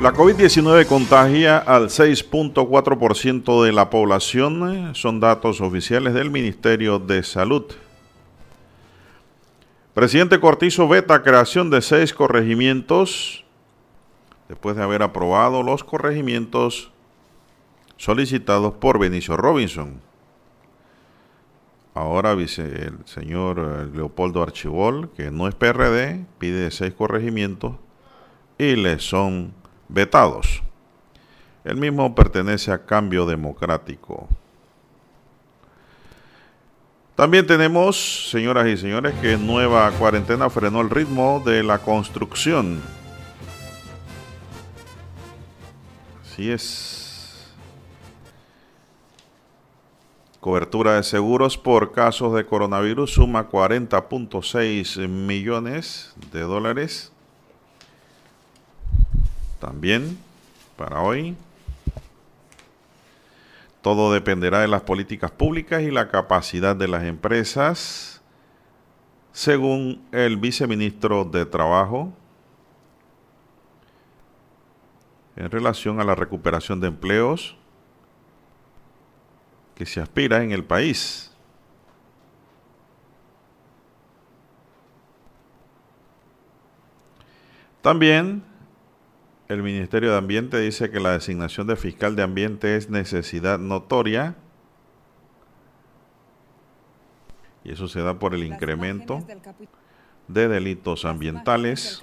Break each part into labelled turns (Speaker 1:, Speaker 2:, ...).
Speaker 1: La COVID-19 contagia al 6.4% de la población, son datos oficiales del Ministerio de Salud. Presidente Cortizo veta creación de seis corregimientos después de haber aprobado los corregimientos solicitados por Benicio Robinson. Ahora el señor Leopoldo Archibol, que no es PRD, pide seis corregimientos y le son vetados. El mismo pertenece a Cambio Democrático. También tenemos, señoras y señores, que nueva cuarentena frenó el ritmo de la construcción. Así es. Cobertura de seguros por casos de coronavirus suma 40.6 millones de dólares. También para hoy. Todo dependerá de las políticas públicas y la capacidad de las empresas, según el viceministro de Trabajo, en relación a la recuperación de empleos que se aspira en el país. También el Ministerio de Ambiente dice que la designación de fiscal de ambiente es necesidad notoria. Y eso se da por el incremento de delitos ambientales.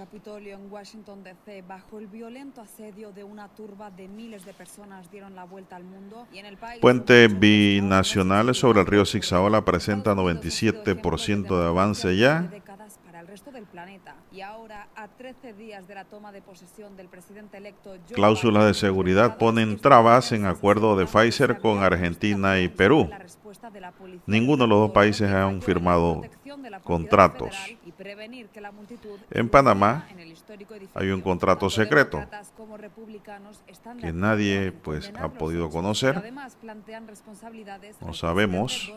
Speaker 1: Puente binacional sobre el río Sixaola presenta 97% de avance ya Cláusulas de seguridad ponen trabas en acuerdo de Pfizer con Argentina y Perú. Ninguno de los dos países han firmado contratos. En Panamá hay un contrato secreto que nadie pues ha podido conocer. No sabemos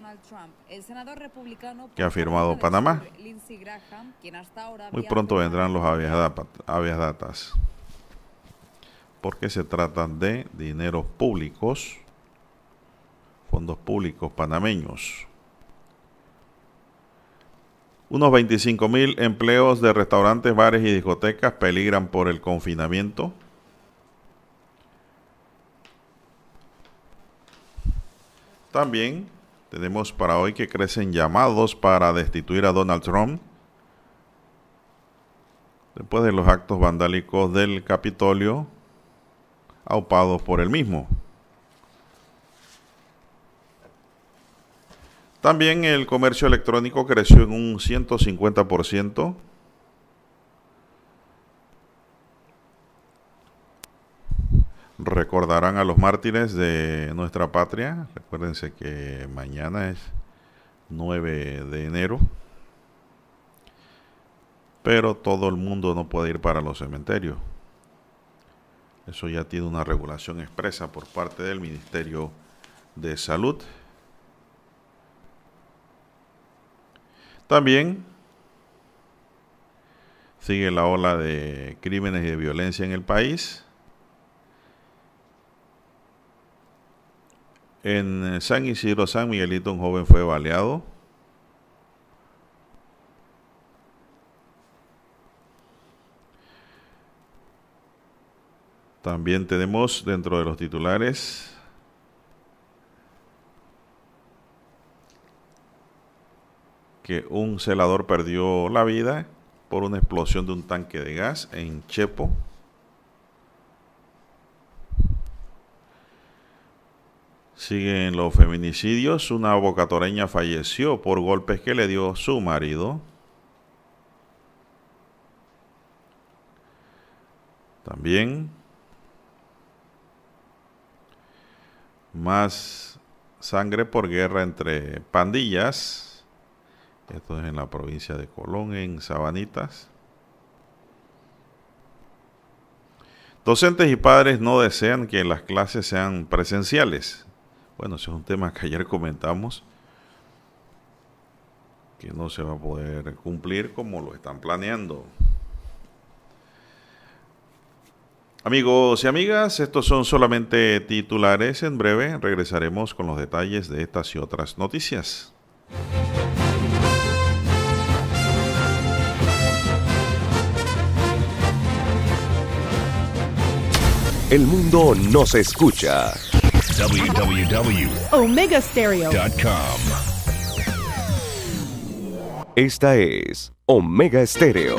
Speaker 1: qué ha firmado Panamá. Muy pronto vendrán los habeas datas porque se trata de dineros públicos, fondos públicos panameños. Unos 25 mil empleos de restaurantes, bares y discotecas peligran por el confinamiento. También tenemos para hoy que crecen llamados para destituir a Donald Trump después de los actos vandálicos del Capitolio aupados por el mismo. También el comercio electrónico creció en un 150%. Recordarán a los mártires de nuestra patria. Recuérdense que mañana es 9 de enero. Pero todo el mundo no puede ir para los cementerios. Eso ya tiene una regulación expresa por parte del Ministerio de Salud. También sigue la ola de crímenes y de violencia en el país. En San Isidro, San Miguelito, un joven fue baleado. También tenemos dentro de los titulares que un celador perdió la vida por una explosión de un tanque de gas en Chepo. Siguen los feminicidios. Una bocatoreña falleció por golpes que le dio su marido. También más sangre por guerra entre pandillas esto es en la provincia de Colón, en Sabanitas. Docentes y padres no desean que las clases sean presenciales. Bueno, ese es un tema que ayer comentamos, que no se va a poder cumplir como lo están planeando. Amigos y amigas, estos son solamente titulares. En breve regresaremos con los detalles de estas y otras noticias.
Speaker 2: El mundo nos escucha.
Speaker 3: www.omegastereo.com
Speaker 2: Esta es Omega Stereo.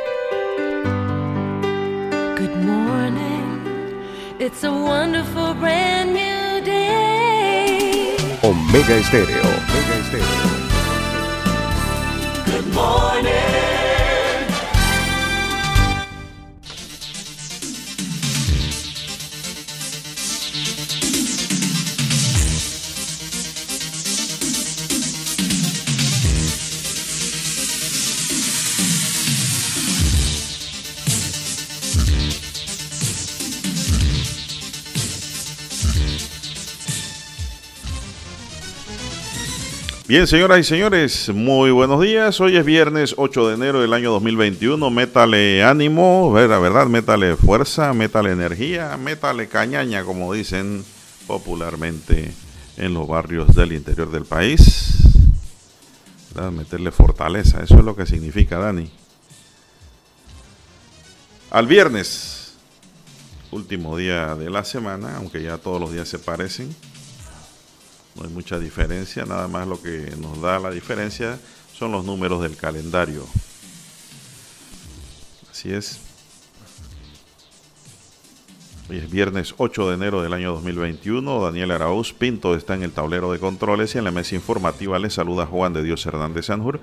Speaker 4: It's a wonderful brand new day.
Speaker 2: Omega Estéreo. Omega Estéreo.
Speaker 5: Good morning.
Speaker 1: Bien, señoras y señores, muy buenos días. Hoy es viernes 8 de enero del año 2021. Métale ánimo, ¿verdad? ¿verdad? Métale fuerza, métale energía, métale cañaña, como dicen popularmente en los barrios del interior del país. Meterle fortaleza, eso es lo que significa, Dani. Al viernes, último día de la semana, aunque ya todos los días se parecen. No hay mucha diferencia, nada más lo que nos da la diferencia son los números del calendario. Así es. Hoy es viernes 8 de enero del año 2021. Daniel Arauz Pinto está en el tablero de controles y en la mesa informativa le saluda Juan de Dios Hernández Sanjur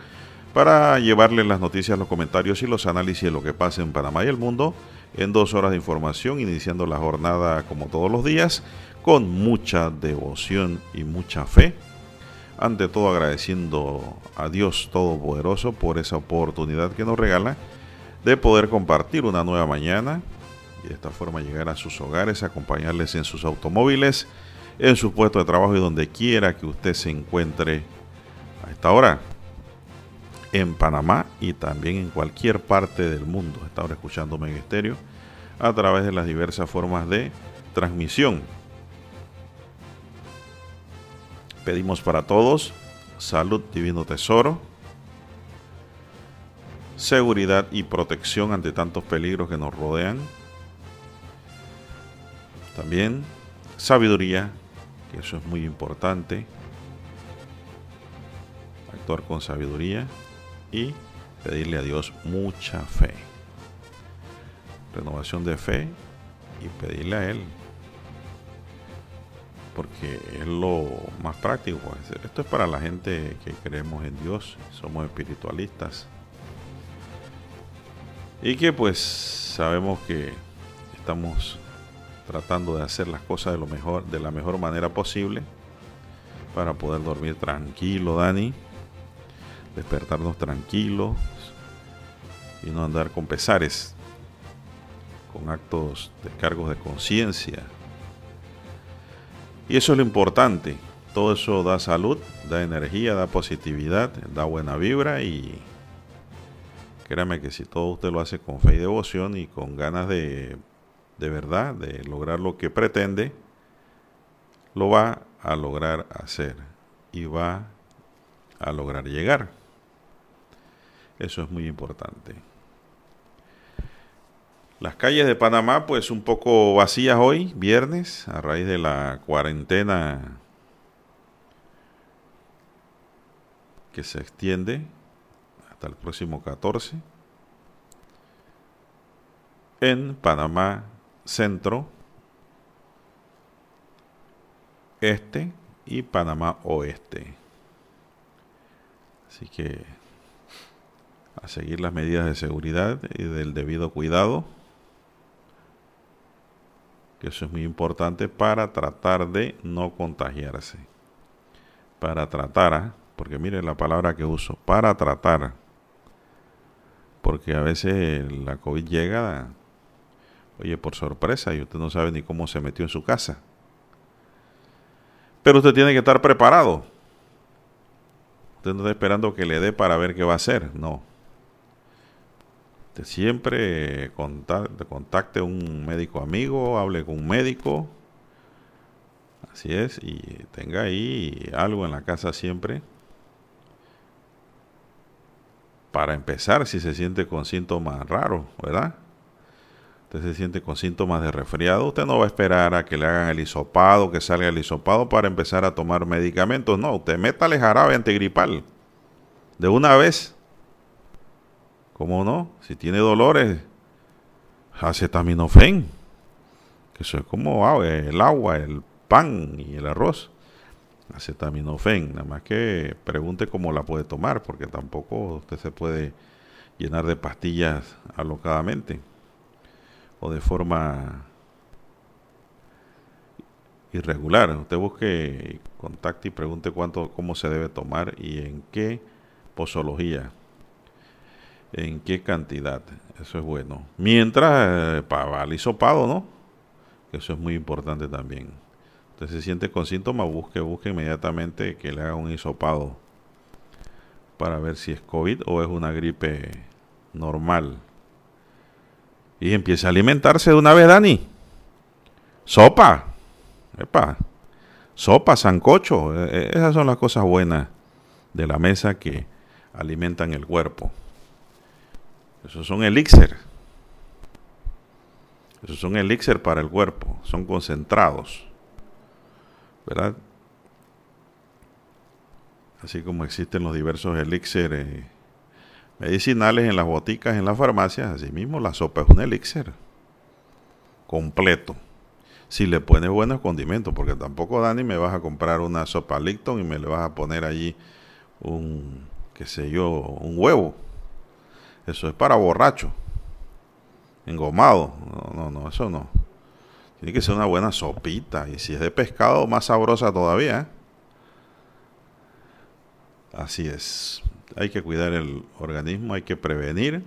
Speaker 1: para llevarle las noticias, los comentarios y los análisis de lo que pasa en Panamá y el mundo en dos horas de información, iniciando la jornada como todos los días con mucha devoción y mucha fe. Ante todo agradeciendo a Dios Todopoderoso por esa oportunidad que nos regala de poder compartir una nueva mañana y de esta forma llegar a sus hogares, acompañarles en sus automóviles, en su puesto de trabajo y donde quiera que usted se encuentre a esta hora en Panamá y también en cualquier parte del mundo. Está ahora escuchando Mega Estéreo a través de las diversas formas de transmisión pedimos para todos salud, divino tesoro, seguridad y protección ante tantos peligros que nos rodean. También sabiduría, que eso es muy importante. Actuar con sabiduría y pedirle a Dios mucha fe. Renovación de fe y pedirle a Él porque es lo más práctico. Pues. Esto es para la gente que creemos en Dios, somos espiritualistas. Y que pues sabemos que estamos tratando de hacer las cosas de lo mejor, de la mejor manera posible para poder dormir tranquilo, Dani, despertarnos tranquilos y no andar con pesares, con actos de cargos de conciencia, y eso es lo importante. Todo eso da salud, da energía, da positividad, da buena vibra y créame que si todo usted lo hace con fe y devoción y con ganas de, de verdad, de lograr lo que pretende, lo va a lograr hacer y va a lograr llegar. Eso es muy importante. Las calles de Panamá, pues un poco vacías hoy, viernes, a raíz de la cuarentena que se extiende hasta el próximo 14 en Panamá Centro, Este y Panamá Oeste. Así que a seguir las medidas de seguridad y del debido cuidado que eso es muy importante para tratar de no contagiarse. Para tratar, ¿ah? porque mire la palabra que uso, para tratar. Porque a veces la COVID llega, oye, por sorpresa y usted no sabe ni cómo se metió en su casa. Pero usted tiene que estar preparado. Usted no está esperando que le dé para ver qué va a hacer, no siempre contacte, contacte un médico amigo, hable con un médico. Así es, y tenga ahí algo en la casa siempre. Para empezar, si se siente con síntomas raros, ¿verdad? Usted se siente con síntomas de resfriado, usted no va a esperar a que le hagan el hisopado, que salga el hisopado para empezar a tomar medicamentos. No, usted métale jarabe antigripal. De una vez ¿Cómo no? Si tiene dolores, acetaminofén. Que eso es como el agua, el pan y el arroz. Acetaminofén. Nada más que pregunte cómo la puede tomar, porque tampoco usted se puede llenar de pastillas alocadamente o de forma irregular. Usted busque, contacte y pregunte cuánto, cómo se debe tomar y en qué posología en qué cantidad. Eso es bueno. Mientras, eh, para el hisopado, ¿no? Eso es muy importante también. Usted se siente con síntomas, busque, busque inmediatamente que le haga un hisopado para ver si es COVID o es una gripe normal. Y empiece a alimentarse de una vez, Dani. Sopa. Epa. Sopa, sancocho. E, e, esas son las cosas buenas de la mesa que alimentan el cuerpo. Esos son elixir. Esos son elixir para el cuerpo. Son concentrados. ¿Verdad? Así como existen los diversos elixir eh, medicinales en las boticas, en las farmacias, así mismo la sopa es un elixir completo. Si le pones buenos condimentos, porque tampoco Dani me vas a comprar una sopa Licton y me le vas a poner allí un, qué sé yo, un huevo eso es para borracho. Engomado. No, no, no, eso no. Tiene que ser una buena sopita. Y si es de pescado, más sabrosa todavía. ¿eh? Así es. Hay que cuidar el organismo, hay que prevenir.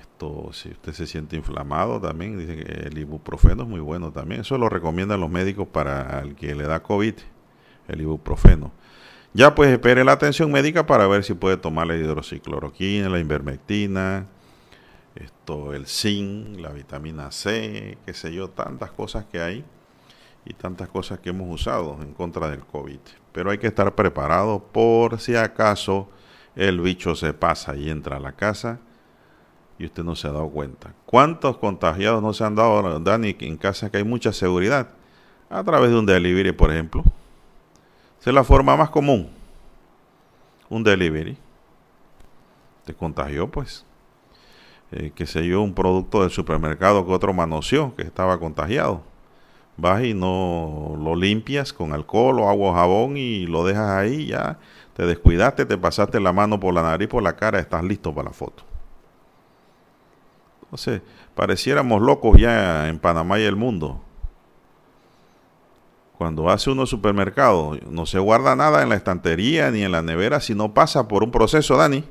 Speaker 1: Esto, si usted se siente inflamado también, dice que el ibuprofeno es muy bueno también. Eso lo recomiendan los médicos para el que le da COVID, el ibuprofeno. Ya pues espere la atención médica para ver si puede tomar la hidroxicloroquina, la invermectina, esto, el zinc, la vitamina C, qué sé yo, tantas cosas que hay y tantas cosas que hemos usado en contra del COVID. Pero hay que estar preparado por si acaso el bicho se pasa y entra a la casa y usted no se ha dado cuenta. ¿Cuántos contagiados no se han dado, Dani, en casa que hay mucha seguridad? A través de un delivery, por ejemplo es la forma más común. Un delivery. Te contagió, pues. Eh, que sé yo, un producto del supermercado que otro manoseó, que estaba contagiado. Vas y no lo limpias con alcohol o agua o jabón y lo dejas ahí, ya te descuidaste, te pasaste la mano por la nariz, por la cara, estás listo para la foto. Entonces, pareciéramos locos ya en Panamá y el mundo cuando hace uno supermercado, no se guarda nada en la estantería ni en la nevera si no pasa por un proceso, Dani.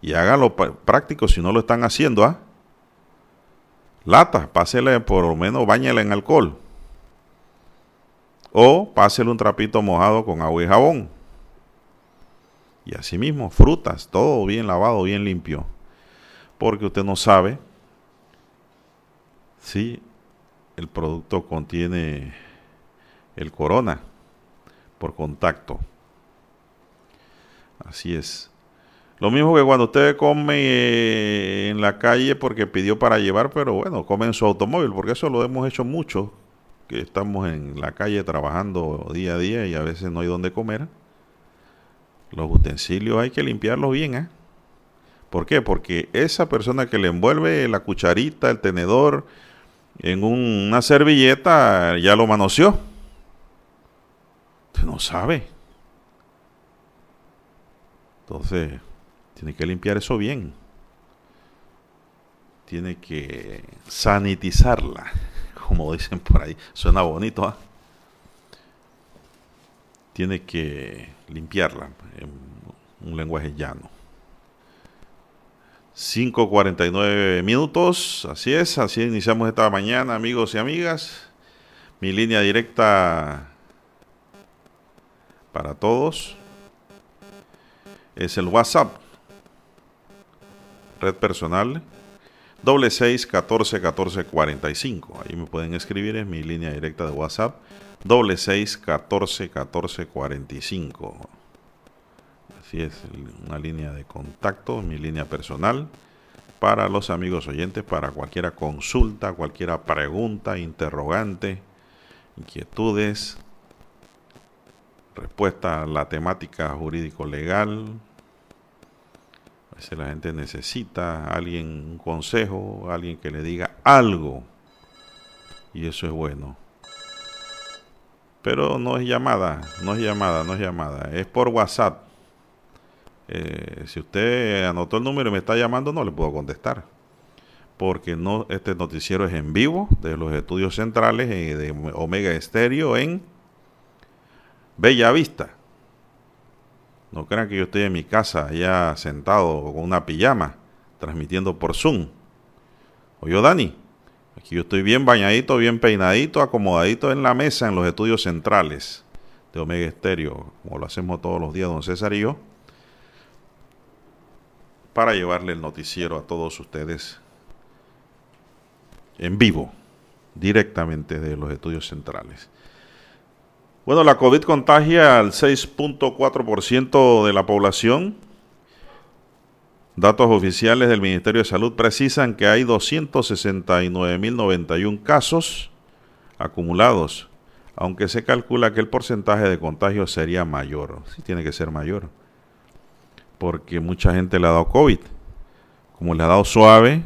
Speaker 1: Y háganlo práctico si no lo están haciendo, ¿ah? Lata, pásele por lo menos, bañela en alcohol. O pásele un trapito mojado con agua y jabón. Y así mismo, frutas, todo bien lavado, bien limpio. Porque usted no sabe si el producto contiene el corona por contacto. Así es. Lo mismo que cuando usted come eh, en la calle porque pidió para llevar, pero bueno, come en su automóvil, porque eso lo hemos hecho mucho, que estamos en la calle trabajando día a día y a veces no hay donde comer. Los utensilios hay que limpiarlos bien, ¿eh? ¿Por qué? Porque esa persona que le envuelve la cucharita, el tenedor, en una servilleta, ya lo manoseó. Usted no sabe. Entonces, tiene que limpiar eso bien. Tiene que sanitizarla, como dicen por ahí. Suena bonito, ¿ah? Tiene que limpiarla en un lenguaje llano. 5.49 minutos, así es, así iniciamos esta mañana, amigos y amigas. Mi línea directa para todos es el WhatsApp, red personal, doble seis catorce catorce cuarenta y cinco. Ahí me pueden escribir, es mi línea directa de WhatsApp, doble seis catorce catorce cuarenta y cinco. Así es, una línea de contacto, mi línea personal para los amigos oyentes, para cualquier consulta, cualquier pregunta, interrogante, inquietudes, respuesta a la temática jurídico-legal. A veces la gente necesita alguien, un consejo, alguien que le diga algo. Y eso es bueno. Pero no es llamada, no es llamada, no es llamada. Es por WhatsApp. Eh, si usted anotó el número y me está llamando, no le puedo contestar. Porque no, este noticiero es en vivo de los estudios centrales eh, de Omega Estéreo en Bella Vista. No crean que yo estoy en mi casa allá sentado con una pijama, transmitiendo por Zoom. O yo, Dani, aquí yo estoy bien bañadito, bien peinadito, acomodadito en la mesa en los estudios centrales de Omega Estéreo, como lo hacemos todos los días, don César y yo para llevarle el noticiero a todos ustedes en vivo, directamente de los estudios centrales. Bueno, la COVID contagia al 6.4% de la población. Datos oficiales del Ministerio de Salud precisan que hay 269.091 casos acumulados, aunque se calcula que el porcentaje de contagio sería mayor. Sí tiene que ser mayor porque mucha gente le ha dado COVID. Como le ha dado suave,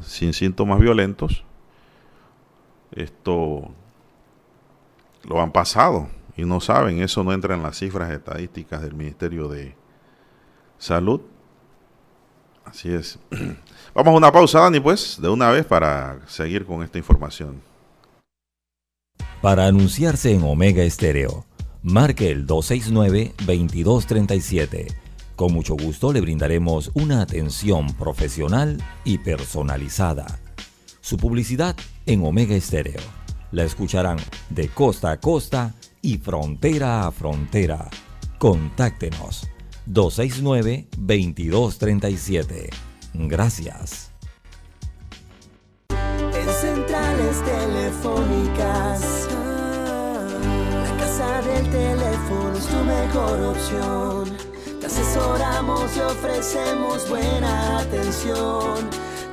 Speaker 1: sin síntomas violentos, esto lo han pasado y no saben, eso no entra en las cifras estadísticas del Ministerio de Salud. Así es. Vamos a una pausa, Dani, pues, de una vez para seguir con esta información.
Speaker 6: Para anunciarse en Omega Estéreo, marque el 269-2237 con mucho gusto le brindaremos una atención profesional y personalizada. Su publicidad en Omega Estéreo. La escucharán de costa a costa y frontera a frontera. Contáctenos 269-2237. Gracias.
Speaker 7: En centrales telefónicas, la casa del teléfono es tu mejor opción te asesoramos y ofrecemos buena atención.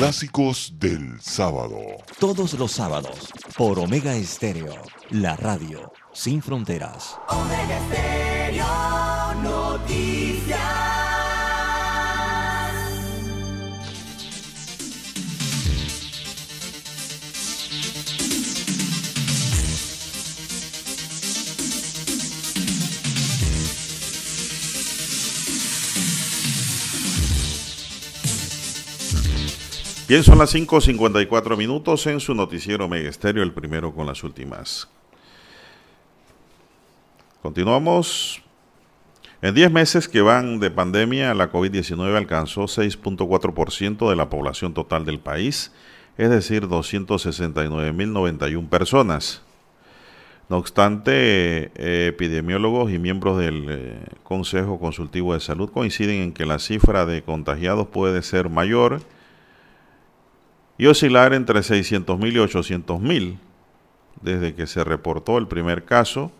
Speaker 2: Clásicos del sábado.
Speaker 6: Todos los sábados por Omega Estéreo, la radio sin fronteras.
Speaker 1: Bien, son las 5.54 minutos en su noticiero Megesterio, el primero con las últimas. Continuamos. En 10 meses que van de pandemia, la COVID-19 alcanzó 6.4% de la población total del país, es decir, 269.091 personas. No obstante, eh, epidemiólogos y miembros del eh, Consejo Consultivo de Salud coinciden en que la cifra de contagiados puede ser mayor y oscilar entre 600.000 y 800.000 desde que se reportó el primer caso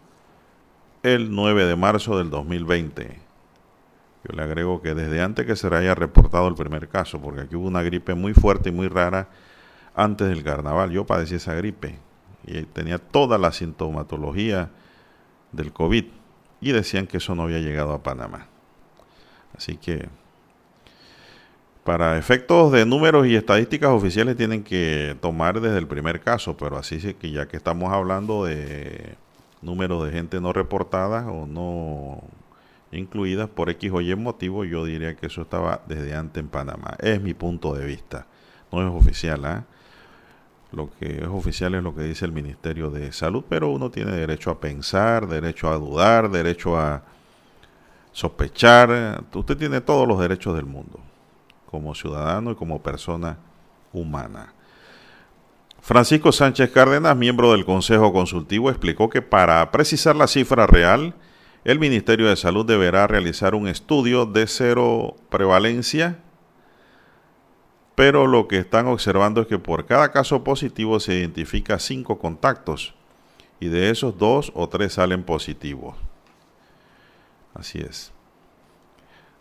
Speaker 1: el 9 de marzo del 2020. Yo le agrego que desde antes que se haya reportado el primer caso, porque aquí hubo una gripe muy fuerte y muy rara antes del carnaval. Yo padecí esa gripe y tenía toda la sintomatología del COVID y decían que eso no había llegado a Panamá. Así que para efectos de números y estadísticas oficiales tienen que tomar desde el primer caso, pero así sí que ya que estamos hablando de números de gente no reportada o no incluidas por X o Y motivo, yo diría que eso estaba desde antes en Panamá. Es mi punto de vista. No es oficial, ¿ah? Lo que es oficial es lo que dice el Ministerio de Salud, pero uno tiene derecho a pensar, derecho a dudar, derecho a sospechar. Usted tiene todos los derechos del mundo como ciudadano y como persona humana. Francisco Sánchez Cárdenas, miembro del Consejo Consultivo, explicó que para precisar la cifra real, el Ministerio de Salud deberá realizar un estudio de cero prevalencia, pero lo que están observando es que por cada caso positivo se identifica cinco contactos y de esos dos o tres salen positivos. Así es.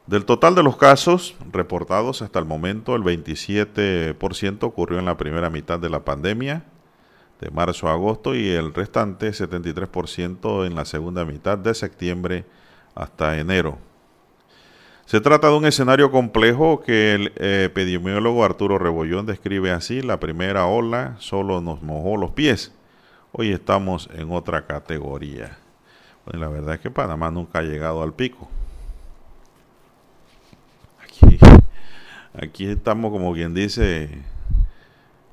Speaker 1: Del total de los casos reportados hasta el momento, el 27% ocurrió en la primera mitad de la pandemia, de marzo a agosto, y el restante, 73%, en la segunda mitad de septiembre hasta enero. Se trata de un escenario complejo que el epidemiólogo Arturo Rebollón describe así. La primera ola solo nos mojó los pies. Hoy estamos en otra categoría. la verdad es que Panamá nunca ha llegado al pico. Aquí estamos, como quien dice,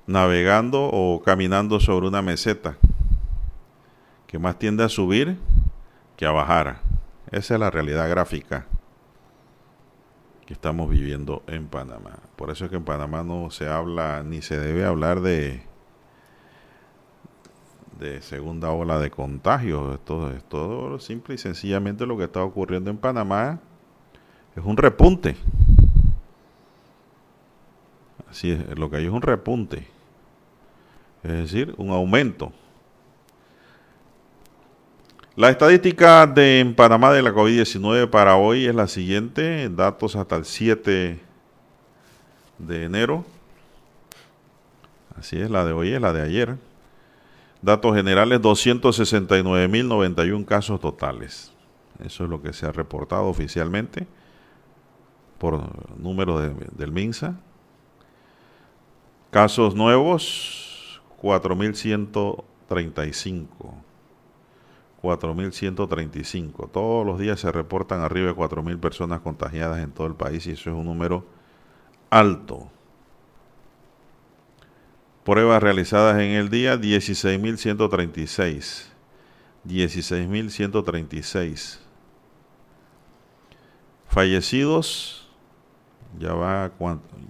Speaker 1: navegando o caminando sobre una meseta que más tiende a subir que a bajar. Esa es la realidad gráfica que estamos viviendo en Panamá. Por eso es que en Panamá no se habla ni se debe hablar de de segunda ola de contagio. Esto es todo simple y sencillamente lo que está ocurriendo en Panamá es un repunte Así es, lo que hay es un repunte, es decir, un aumento. La estadística de en Panamá de la COVID-19 para hoy es la siguiente, datos hasta el 7 de enero. Así es, la de hoy es la de ayer. Datos generales, 269.091 casos totales. Eso es lo que se ha reportado oficialmente por número del MINSA. Casos nuevos, 4.135. 4.135. Todos los días se reportan arriba de 4.000 personas contagiadas en todo el país y eso es un número alto. Pruebas realizadas en el día, 16.136. 16.136. Fallecidos, ya va,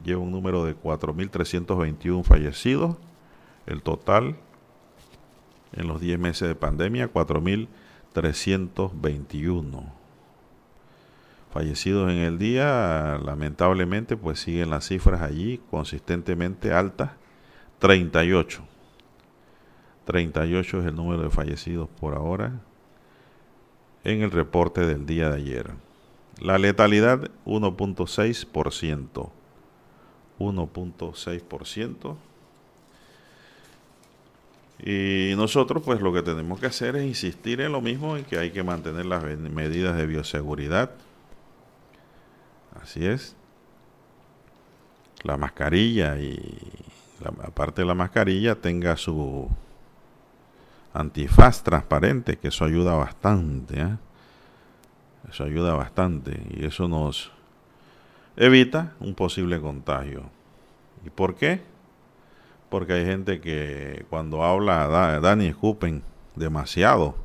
Speaker 1: lleva un número de 4.321 fallecidos. El total en los 10 meses de pandemia, 4.321 fallecidos en el día. Lamentablemente, pues siguen las cifras allí consistentemente altas. 38. 38 es el número de fallecidos por ahora en el reporte del día de ayer. La letalidad 1.6%. 1.6%. Y nosotros pues lo que tenemos que hacer es insistir en lo mismo, en que hay que mantener las medidas de bioseguridad. Así es. La mascarilla y aparte de la mascarilla tenga su antifaz transparente, que eso ayuda bastante. ¿eh? Eso ayuda bastante y eso nos evita un posible contagio. ¿Y por qué? Porque hay gente que cuando habla da, dan y escupen demasiado,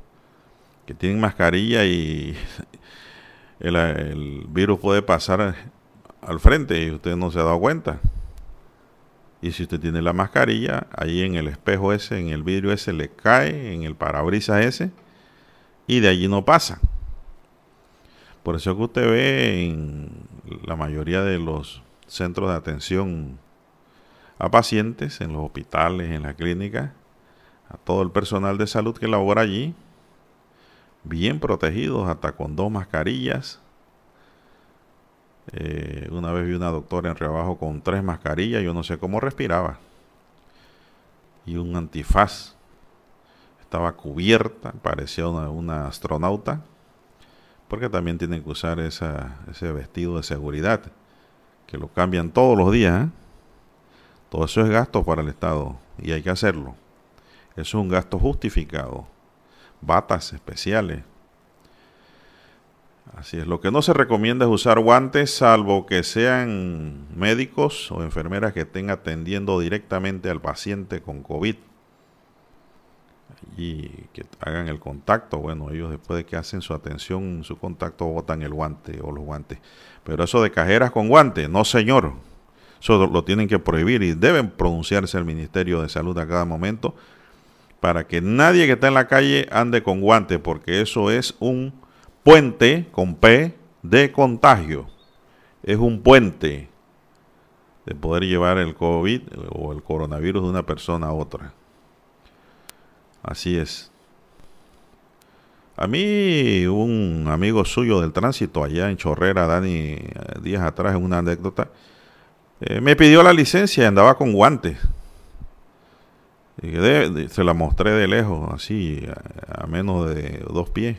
Speaker 1: que tienen mascarilla y el, el virus puede pasar al frente y usted no se ha dado cuenta. Y si usted tiene la mascarilla, ahí en el espejo ese, en el vidrio ese, le cae, en el parabrisas ese, y de allí no pasa. Por eso que usted ve en la mayoría de los centros de atención a pacientes, en los hospitales, en la clínica, a todo el personal de salud que labora allí, bien protegidos, hasta con dos mascarillas. Eh, una vez vi una doctora en rebajo con tres mascarillas, yo no sé cómo respiraba. Y un antifaz. Estaba cubierta, parecía una astronauta porque también tienen que usar ese vestido de seguridad, que lo cambian todos los días. ¿eh? Todo eso es gasto para el Estado y hay que hacerlo. Eso es un gasto justificado. Batas especiales. Así es. Lo que no se recomienda es usar guantes salvo que sean médicos o enfermeras que estén atendiendo directamente al paciente con COVID y que hagan el contacto. Bueno, ellos después de que hacen su atención, su contacto, botan el guante o los guantes. Pero eso de cajeras con guantes, no señor. Eso lo tienen que prohibir y deben pronunciarse el Ministerio de Salud a cada momento para que nadie que está en la calle ande con guantes, porque eso es un puente con P de contagio. Es un puente de poder llevar el COVID o el coronavirus de una persona a otra. Así es. A mí, un amigo suyo del tránsito allá en Chorrera, Dani, eh, días atrás, en una anécdota, eh, me pidió la licencia y andaba con guantes. Y se la mostré de lejos, así, a, menos de dos pies.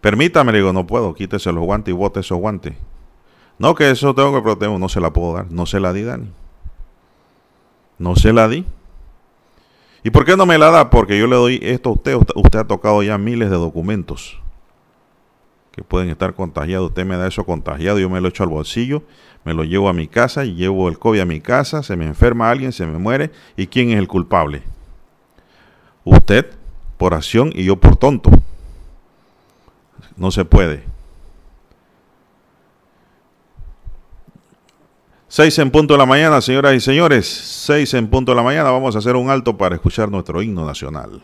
Speaker 1: Permítame, le digo, no puedo, quítese los guantes y bote esos guantes. No, que eso tengo que proteger, no se la puedo dar. No se la di, Dani. No se la di. ¿Y por qué no me la da? Porque yo le doy esto a usted. Usted ha tocado ya miles de documentos que pueden estar contagiados. Usted me da eso contagiado, yo me lo echo al bolsillo, me lo llevo a mi casa y llevo el COVID a mi casa, se me enferma alguien, se me muere. ¿Y quién es el culpable? Usted por acción y yo por tonto. No se puede. Seis en punto de la mañana, señoras y señores. Seis en punto de la mañana. Vamos a hacer un alto para escuchar nuestro himno nacional.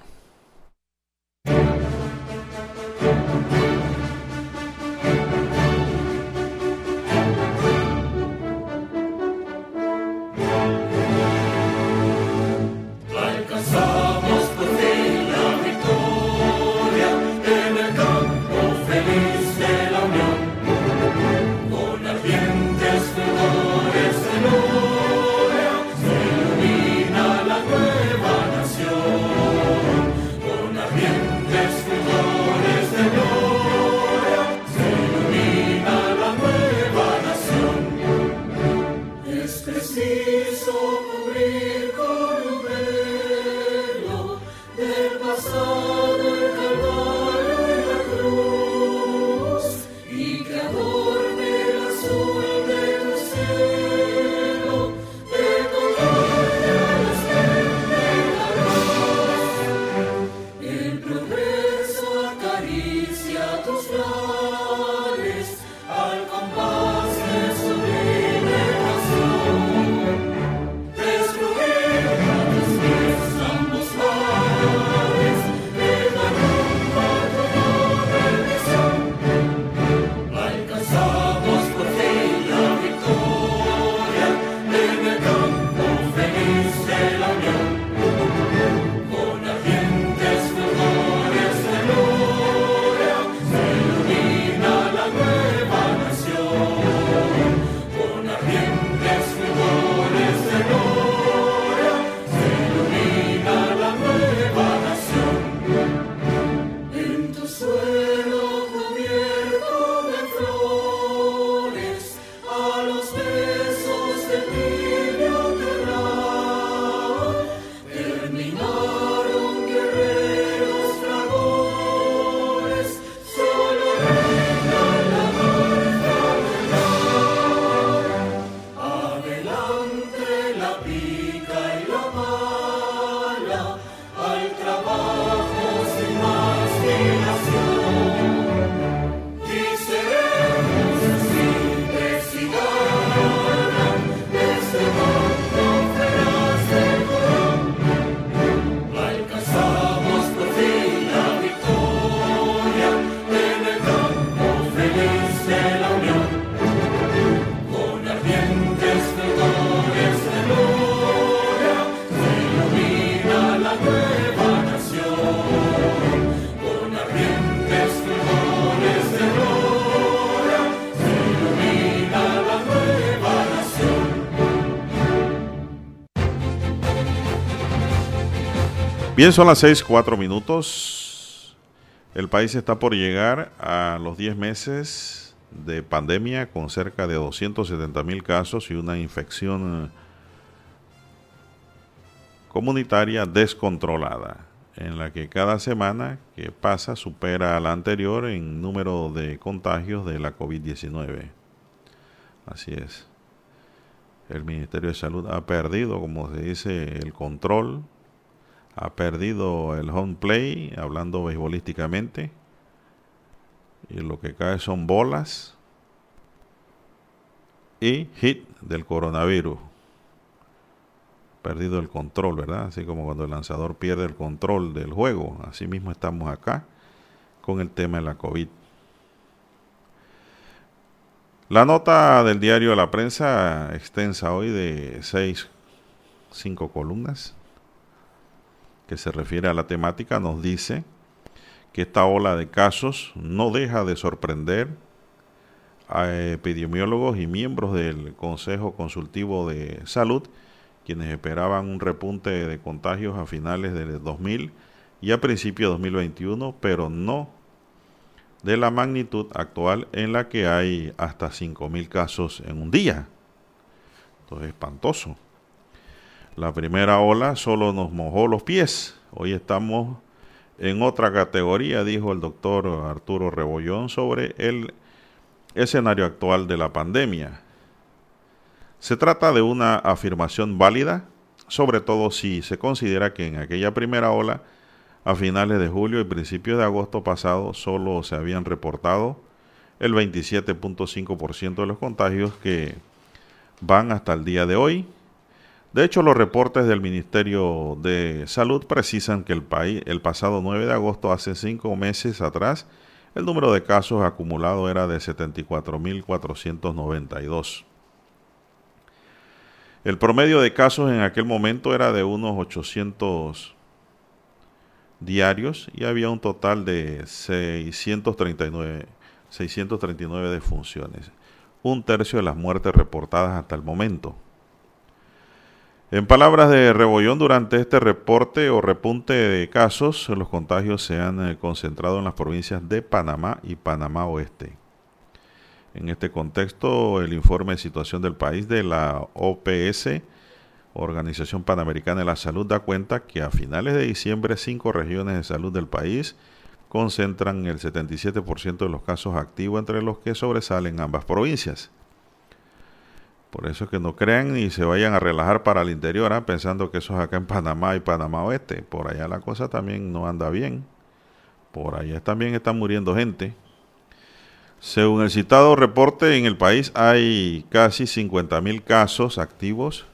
Speaker 1: Bien, son las 6, 4 minutos. El país está por llegar a los 10 meses de pandemia con cerca de 270 mil casos y una infección comunitaria descontrolada, en la que cada semana que pasa supera a la anterior en número de contagios de la COVID-19. Así es. El Ministerio de Salud ha perdido, como se dice, el control, ha perdido el home play, hablando beisbolísticamente, y lo que cae son bolas y hit del coronavirus perdido el control, ¿verdad? Así como cuando el lanzador pierde el control del juego. Así mismo estamos acá con el tema de la COVID. La nota del diario La Prensa, extensa hoy de seis, cinco columnas, que se refiere a la temática, nos dice que esta ola de casos no deja de sorprender a epidemiólogos y miembros del Consejo Consultivo de Salud, quienes esperaban un repunte de contagios a finales del 2000 y a principios de 2021, pero no de la magnitud actual en la que hay hasta 5.000 casos en un día. Esto es espantoso. La primera ola solo nos mojó los pies. Hoy estamos en otra categoría, dijo el doctor Arturo Rebollón sobre el escenario actual de la pandemia. Se trata de una afirmación válida, sobre todo si se considera que en aquella primera ola, a finales de julio y principios de agosto pasado, solo se habían reportado el 27.5% de los contagios que van hasta el día de hoy. De hecho, los reportes del Ministerio de Salud precisan que el país, el pasado 9 de agosto, hace cinco meses atrás, el número de casos acumulado era de 74.492. El promedio de casos en aquel momento era de unos 800 diarios y había un total de 639, 639 defunciones, un tercio de las muertes reportadas hasta el momento. En palabras de Rebollón, durante este reporte o repunte de casos, los contagios se han eh, concentrado en las provincias de Panamá y Panamá Oeste. En este contexto, el informe de situación del país de la OPS, Organización Panamericana de la Salud, da cuenta que a finales de diciembre cinco regiones de salud del país concentran el 77% de los casos activos entre los que sobresalen ambas provincias. Por eso es que no crean ni se vayan a relajar para el interior, ¿ah? pensando que eso es acá en Panamá y Panamá Oeste. Por allá la cosa también no anda bien. Por allá también está muriendo gente. Según el citado reporte, en el país hay casi 50.000 casos activos,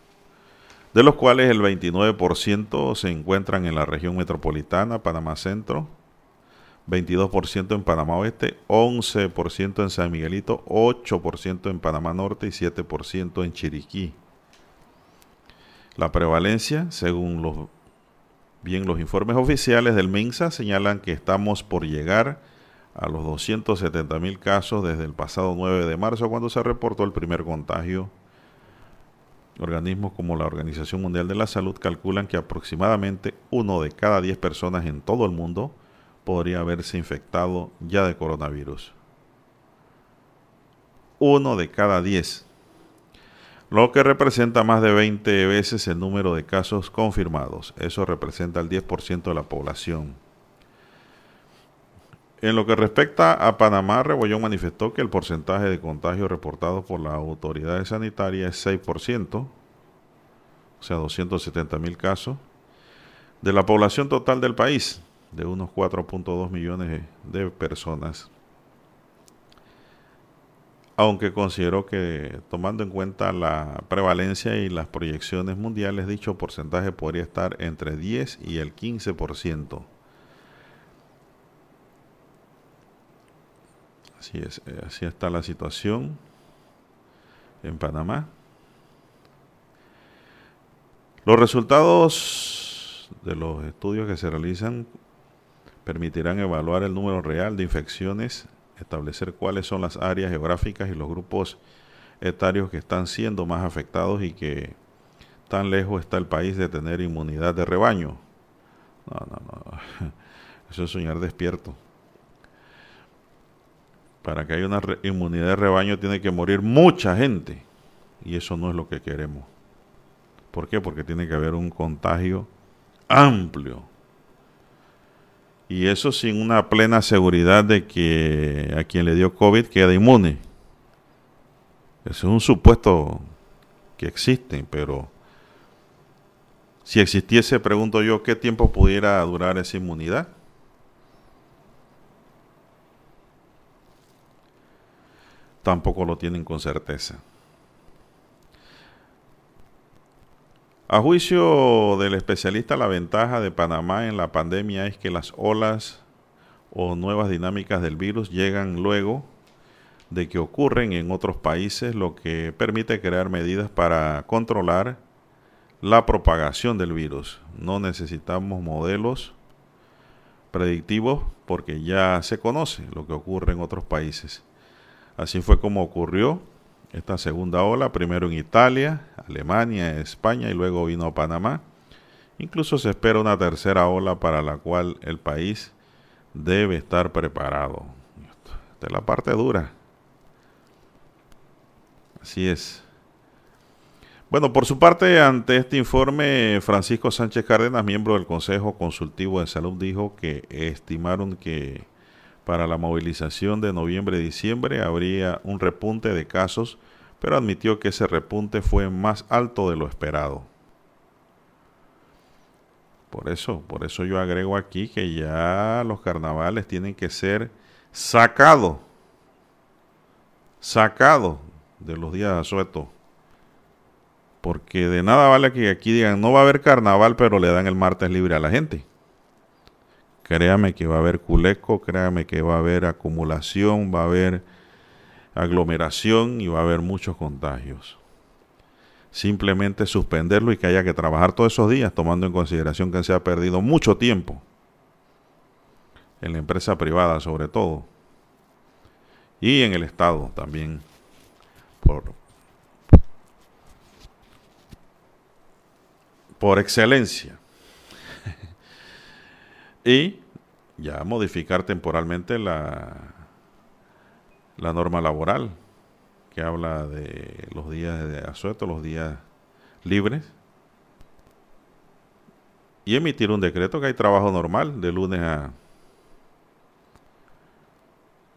Speaker 1: de los cuales el 29% se encuentran en la región metropolitana, Panamá Centro, 22% en Panamá Oeste, 11% en San Miguelito, 8% en Panamá Norte y 7% en Chiriquí. La prevalencia, según los, bien los informes oficiales del MINSA, señalan que estamos por llegar a los 270 mil casos desde el pasado 9 de marzo cuando se reportó el primer contagio. Organismos como la Organización Mundial de la Salud calculan que aproximadamente uno de cada 10 personas en todo el mundo podría haberse infectado ya de coronavirus. Uno de cada 10. Lo que representa más de 20 veces el número de casos confirmados. Eso representa el 10% de la población. En lo que respecta a Panamá, Rebollón manifestó que el porcentaje de contagios reportados por las autoridades sanitarias es 6%, o sea, 270 mil casos, de la población total del país, de unos 4.2 millones de personas. Aunque considero que, tomando en cuenta la prevalencia y las proyecciones mundiales, dicho porcentaje podría estar entre 10 y el 15%. Así es, eh, así está la situación en Panamá. Los resultados de los estudios que se realizan permitirán evaluar el número real de infecciones, establecer cuáles son las áreas geográficas y los grupos etarios que están siendo más afectados y que tan lejos está el país de tener inmunidad de rebaño. No, no, no. Eso es soñar despierto. Para que haya una inmunidad de rebaño tiene que morir mucha gente. Y eso no es lo que queremos. ¿Por qué? Porque tiene que haber un contagio amplio. Y eso sin una plena seguridad de que a quien le dio COVID queda inmune. Eso es un supuesto que existe, pero si existiese, pregunto yo, ¿qué tiempo pudiera durar esa inmunidad? Tampoco lo tienen con certeza. A juicio del especialista, la ventaja de Panamá en la pandemia es que las olas o nuevas dinámicas del virus llegan luego de que ocurren en otros países, lo que permite crear medidas para controlar la propagación del virus. No necesitamos modelos predictivos porque ya se conoce lo que ocurre en otros países. Así fue como ocurrió esta segunda ola, primero en Italia, Alemania, España y luego vino Panamá. Incluso se espera una tercera ola para la cual el país debe estar preparado. Esta es la parte dura. Así es. Bueno, por su parte, ante este informe, Francisco Sánchez Cárdenas, miembro del Consejo Consultivo de Salud, dijo que estimaron que para la movilización de noviembre-diciembre habría un repunte de casos, pero admitió que ese repunte fue más alto de lo esperado. Por eso, por eso yo agrego aquí que ya los carnavales tienen que ser sacados, sacados de los días asuetos porque de nada vale que aquí digan, no va a haber carnaval, pero le dan el martes libre a la gente. Créame que va a haber culeco, créame que va a haber acumulación, va a haber aglomeración y va a haber muchos contagios. Simplemente suspenderlo y que haya que trabajar todos esos días, tomando en consideración que se ha perdido mucho tiempo en la empresa privada sobre todo y en el Estado también por, por excelencia. y ya modificar temporalmente la, la norma laboral que habla de los días de asueto, los días libres, y emitir un decreto que hay trabajo normal de lunes a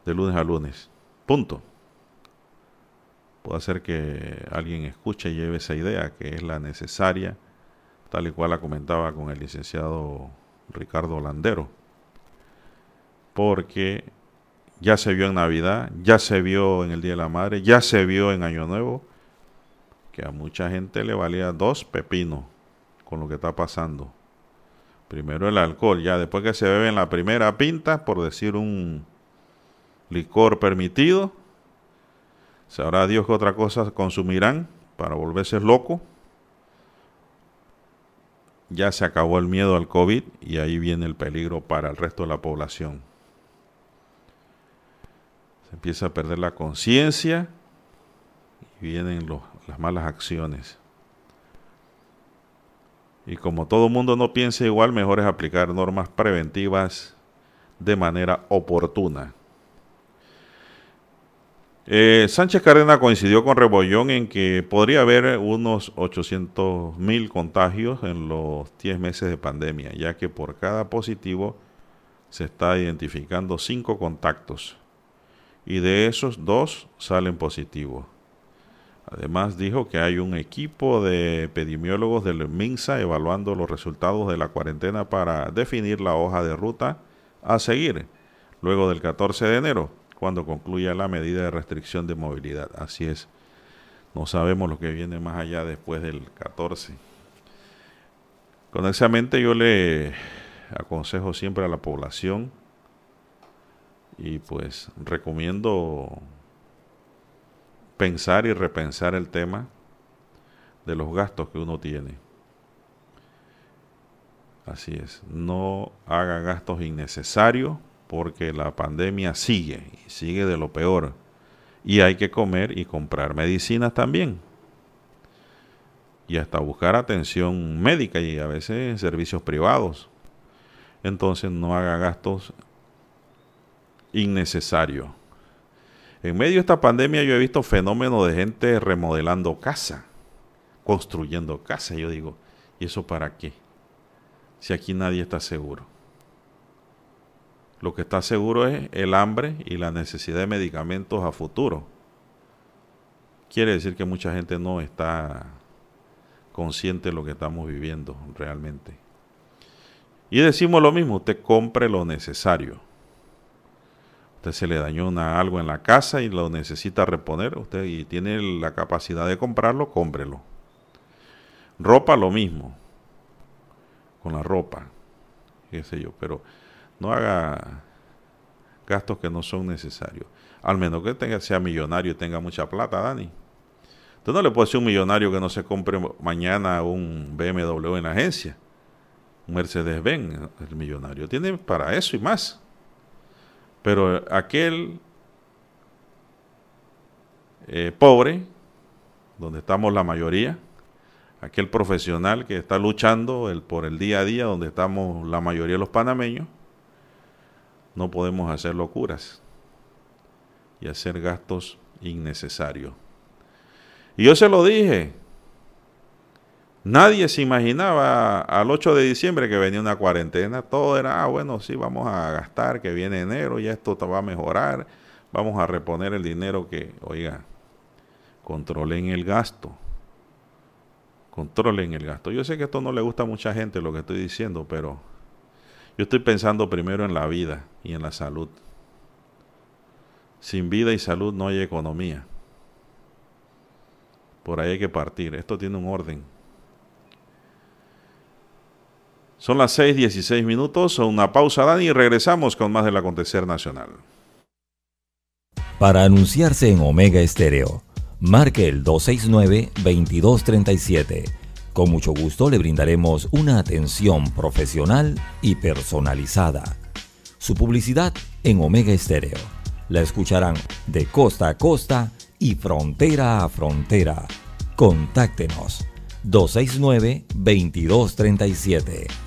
Speaker 1: de lunes a lunes. Punto. Puede ser que alguien escuche y lleve esa idea que es la necesaria tal y cual la comentaba con el licenciado Ricardo Landero, porque ya se vio en Navidad, ya se vio en el Día de la Madre, ya se vio en Año Nuevo, que a mucha gente le valía dos pepinos con lo que está pasando. Primero el alcohol, ya después que se bebe en la primera pinta, por decir un licor permitido, sabrá Dios que otra cosa consumirán para volverse locos ya se acabó el miedo al COVID y ahí viene el peligro para el resto de la población. Se empieza a perder la conciencia y vienen las malas acciones. Y como todo mundo no piensa igual, mejor es aplicar normas preventivas de manera oportuna. Eh, Sánchez Cárdenas coincidió con Rebollón en que podría haber unos 800 mil contagios en los 10 meses de pandemia, ya que por cada positivo se está identificando 5 contactos y de esos dos salen positivos. Además dijo que hay un equipo de epidemiólogos del MINSA evaluando los resultados de la cuarentena para definir la hoja de ruta a seguir luego del 14 de enero cuando concluya la medida de restricción de movilidad. Así es. No sabemos lo que viene más allá después del 14. Con esa mente yo le aconsejo siempre a la población y pues recomiendo pensar y repensar el tema de los gastos que uno tiene. Así es, no haga gastos innecesarios porque la pandemia sigue, y sigue de lo peor. Y hay que comer y comprar medicinas también. Y hasta buscar atención médica y a veces servicios privados. entonces no haga gastos innecesarios. En medio de esta pandemia yo he visto fenómenos de gente remodelando casa, construyendo casa. Yo digo, ¿y eso para qué? Si aquí nadie está seguro. Lo que está seguro es el hambre y la necesidad de medicamentos a futuro. Quiere decir que mucha gente no está consciente de lo que estamos viviendo realmente. Y decimos lo mismo, usted compre lo necesario. Usted se le dañó algo en la casa y lo necesita reponer, usted y tiene la capacidad de comprarlo, cómprelo. Ropa lo mismo. Con la ropa, qué sé yo, pero no haga gastos que no son necesarios. Al menos que tenga, sea millonario y tenga mucha plata, Dani. Usted no le puede a un millonario que no se compre mañana un BMW en la agencia. Un Mercedes-Benz, el millonario. Tiene para eso y más. Pero aquel eh, pobre, donde estamos la mayoría, aquel profesional que está luchando por el día a día, donde estamos la mayoría de los panameños, no podemos hacer locuras y hacer gastos innecesarios. Y yo se lo dije, nadie se imaginaba al 8 de diciembre que venía una cuarentena, todo era, ah, bueno, sí, vamos a gastar, que viene enero, ya esto va a mejorar, vamos a reponer el dinero que, oiga, controlen el gasto, controlen el gasto. Yo sé que esto no le gusta a mucha gente lo que estoy diciendo, pero yo estoy pensando primero en la vida y en la salud. Sin vida y salud no hay economía. Por ahí hay que partir. Esto tiene un orden. Son las 6:16 minutos. Una pausa, Dani, y regresamos con más del acontecer nacional.
Speaker 6: Para anunciarse en Omega Estéreo, marque el 269-2237 con mucho gusto le brindaremos una atención profesional y personalizada. Su publicidad en Omega Estéreo. La escucharán de costa a costa y frontera a frontera. Contáctenos 269-2237.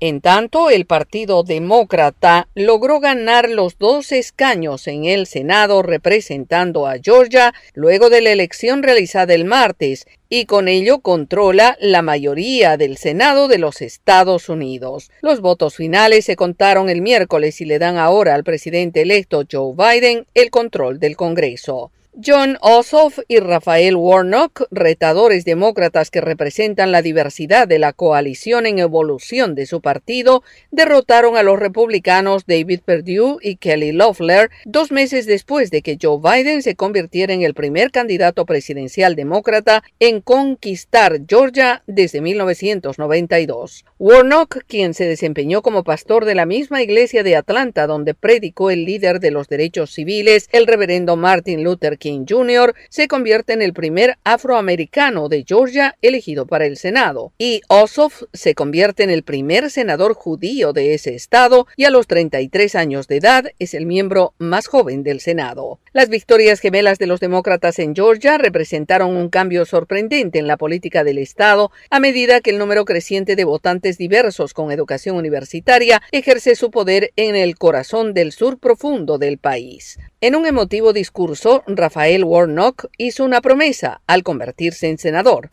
Speaker 8: En tanto, el Partido Demócrata logró ganar los dos escaños en el Senado representando a Georgia luego de la elección realizada el martes y con ello controla la mayoría del Senado de los Estados Unidos. Los votos finales se contaron el miércoles y le dan ahora al presidente electo Joe Biden el control del Congreso. John Ossoff y Rafael Warnock, retadores demócratas que representan la diversidad de la coalición en evolución de su partido, derrotaron a los republicanos David Perdue y Kelly Loeffler dos meses después de que Joe Biden se convirtiera en el primer candidato presidencial demócrata en conquistar Georgia desde 1992. Warnock, quien se desempeñó como pastor de la misma iglesia de Atlanta donde predicó el líder de los derechos civiles, el reverendo Martin Luther King Jr., se convierte en el primer afroamericano de Georgia elegido para el Senado, y Ossoff se convierte en el primer senador judío de ese estado y a los 33 años de edad es el miembro más joven del Senado. Las victorias gemelas de los demócratas en Georgia representaron un cambio sorprendente en la política del estado a medida que el número creciente de votantes diversos con educación universitaria ejerce su poder en el corazón del sur profundo del país. En un emotivo discurso, Rafael Warnock hizo una promesa al convertirse en senador.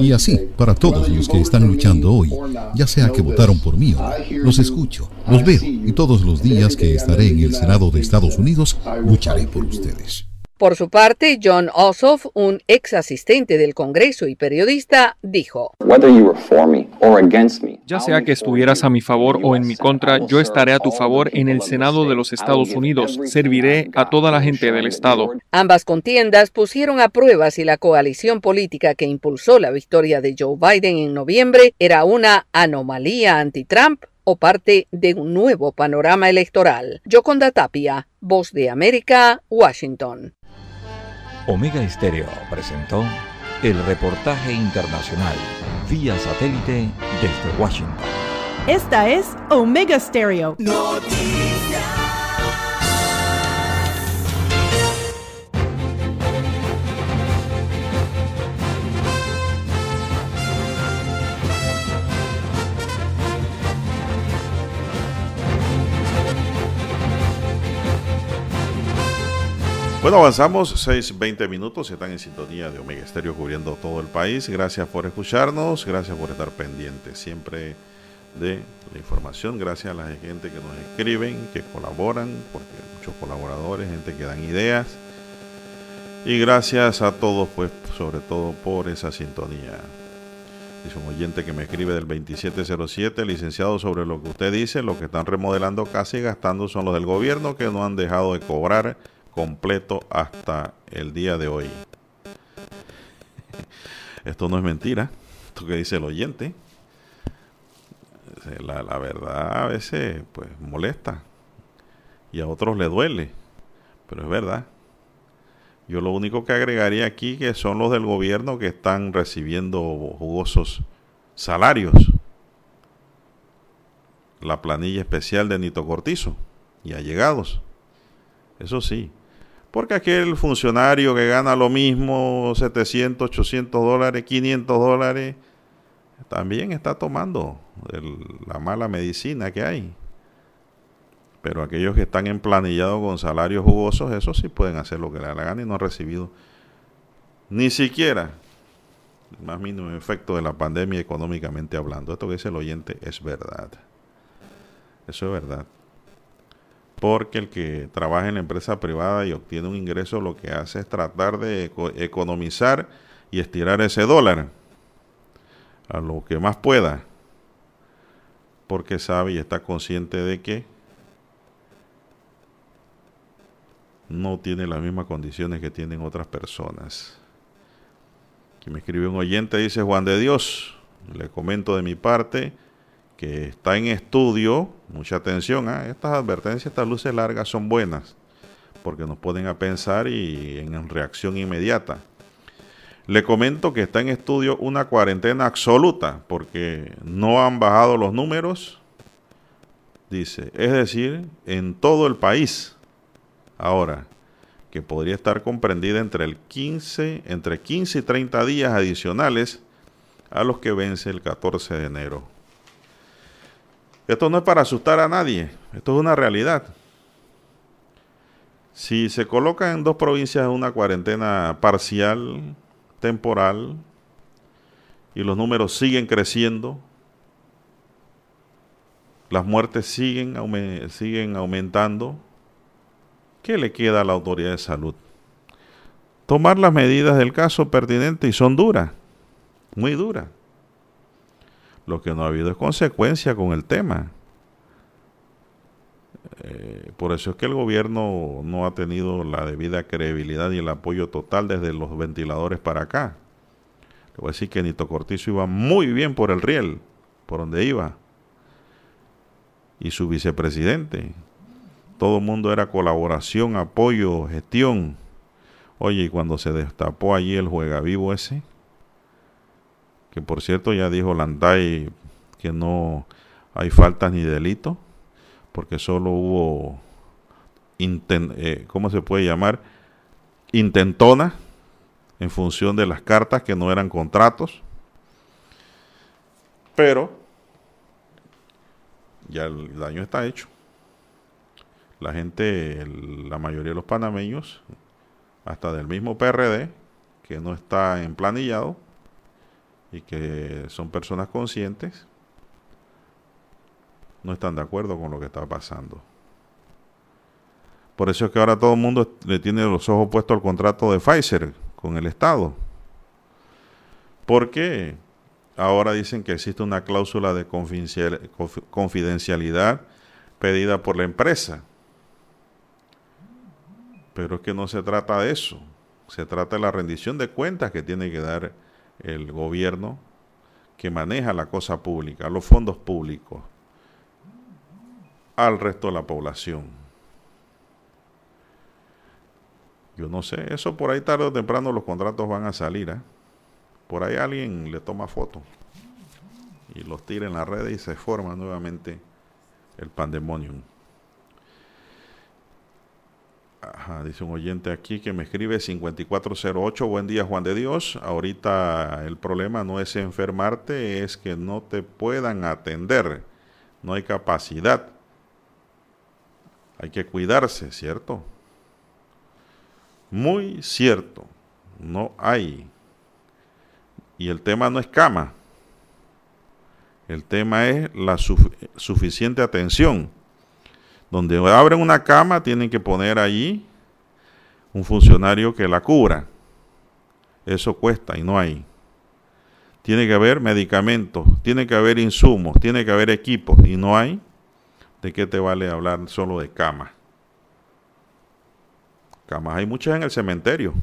Speaker 9: Y así, para todos los que están luchando hoy, ya sea que votaron por mí o no, los escucho, los veo y todos los días que estaré en el Senado de Estados Unidos, lucharé por ustedes.
Speaker 8: Por su parte, John Ossoff, un ex asistente del Congreso y periodista, dijo:
Speaker 10: Ya sea que estuvieras a mi favor o en mi contra, yo estaré a tu favor en el Senado de los Estados Unidos. Serviré a toda la gente del Estado.
Speaker 8: Ambas contiendas pusieron a prueba si la coalición política que impulsó la victoria de Joe Biden en noviembre era una anomalía anti-Trump o parte de un nuevo panorama electoral. Yoconda Tapia, Voz de América, Washington.
Speaker 6: Omega Estéreo presentó el reportaje internacional vía satélite desde Washington.
Speaker 3: Esta es Omega Stereo.
Speaker 1: Bueno, avanzamos 6, 20 minutos. Están en sintonía de Omega Estéreo cubriendo todo el país. Gracias por escucharnos. Gracias por estar pendientes siempre de la información. Gracias a la gente que nos escriben, que colaboran, porque hay muchos colaboradores, gente que dan ideas. Y gracias a todos, pues, sobre todo por esa sintonía. Dice un oyente que me escribe del 2707, licenciado, sobre lo que usted dice, lo que están remodelando casi gastando son los del gobierno que no han dejado de cobrar completo hasta el día de hoy. Esto no es mentira, esto que dice el oyente. La, la, verdad a veces pues molesta y a otros le duele, pero es verdad. Yo lo único que agregaría aquí que son los del gobierno que están recibiendo jugosos salarios. La planilla especial de Nito Cortizo y allegados. Eso sí, porque aquel funcionario que gana lo mismo, 700, 800 dólares, 500 dólares, también está tomando la mala medicina que hay. Pero aquellos que están emplanillados con salarios jugosos, eso sí pueden hacer lo que les gana y no han recibido ni siquiera el más mínimo efecto de la pandemia económicamente hablando. Esto que dice el oyente es verdad. Eso es verdad porque el que trabaja en la empresa privada y obtiene un ingreso lo que hace es tratar de economizar y estirar ese dólar a lo que más pueda, porque sabe y está consciente de que no tiene las mismas condiciones que tienen otras personas. Aquí me escribe un oyente, dice Juan de Dios, le comento de mi parte, que está en estudio, mucha atención, ¿ah? estas advertencias, estas luces largas son buenas, porque nos ponen a pensar y en reacción inmediata. Le comento que está en estudio una cuarentena absoluta, porque no han bajado los números, dice, es decir, en todo el país. Ahora, que podría estar comprendida entre el 15, entre 15 y 30 días adicionales a los que vence el 14 de enero. Esto no es para asustar a nadie, esto es una realidad. Si se coloca en dos provincias una cuarentena parcial, temporal, y los números siguen creciendo, las muertes siguen, siguen aumentando, ¿qué le queda a la autoridad de salud? Tomar las medidas del caso pertinente y son duras, muy duras. Lo que no ha habido es consecuencia con el tema. Eh, por eso es que el gobierno no ha tenido la debida credibilidad y el apoyo total desde los ventiladores para acá. Le voy a decir que Nito Cortizo iba muy bien por el riel, por donde iba. Y su vicepresidente. Todo el mundo era colaboración, apoyo, gestión. Oye, y cuando se destapó allí el juega vivo ese, que por cierto ya dijo Landay que no hay faltas ni delitos, porque solo hubo, eh, ¿cómo se puede llamar? Intentona en función de las cartas que no eran contratos. Pero ya el daño está hecho. La gente, la mayoría de los panameños, hasta del mismo PRD, que no está emplanillado, y que son personas conscientes, no están de acuerdo con lo que está pasando. Por eso es que ahora todo el mundo le tiene los ojos puestos al contrato de Pfizer con el Estado. Porque ahora dicen que existe una cláusula de confidencialidad pedida por la empresa. Pero es que no se trata de eso. Se trata de la rendición de cuentas que tiene que dar el gobierno que maneja la cosa pública, los fondos públicos, al resto de la población. Yo no sé, eso por ahí tarde o temprano los contratos van a salir. ¿eh? Por ahí alguien le toma foto y los tira en la red y se forma nuevamente el pandemonium. Dice un oyente aquí que me escribe 5408, buen día Juan de Dios. Ahorita el problema no es enfermarte, es que no te puedan atender. No hay capacidad. Hay que cuidarse, ¿cierto? Muy cierto. No hay. Y el tema no es cama. El tema es la suficiente atención. Donde abren una cama, tienen que poner allí un funcionario que la cubra. Eso cuesta y no hay. Tiene que haber medicamentos, tiene que haber insumos, tiene que haber equipos y no hay. ¿De qué te vale hablar solo de camas? Camas hay muchas en el cementerio.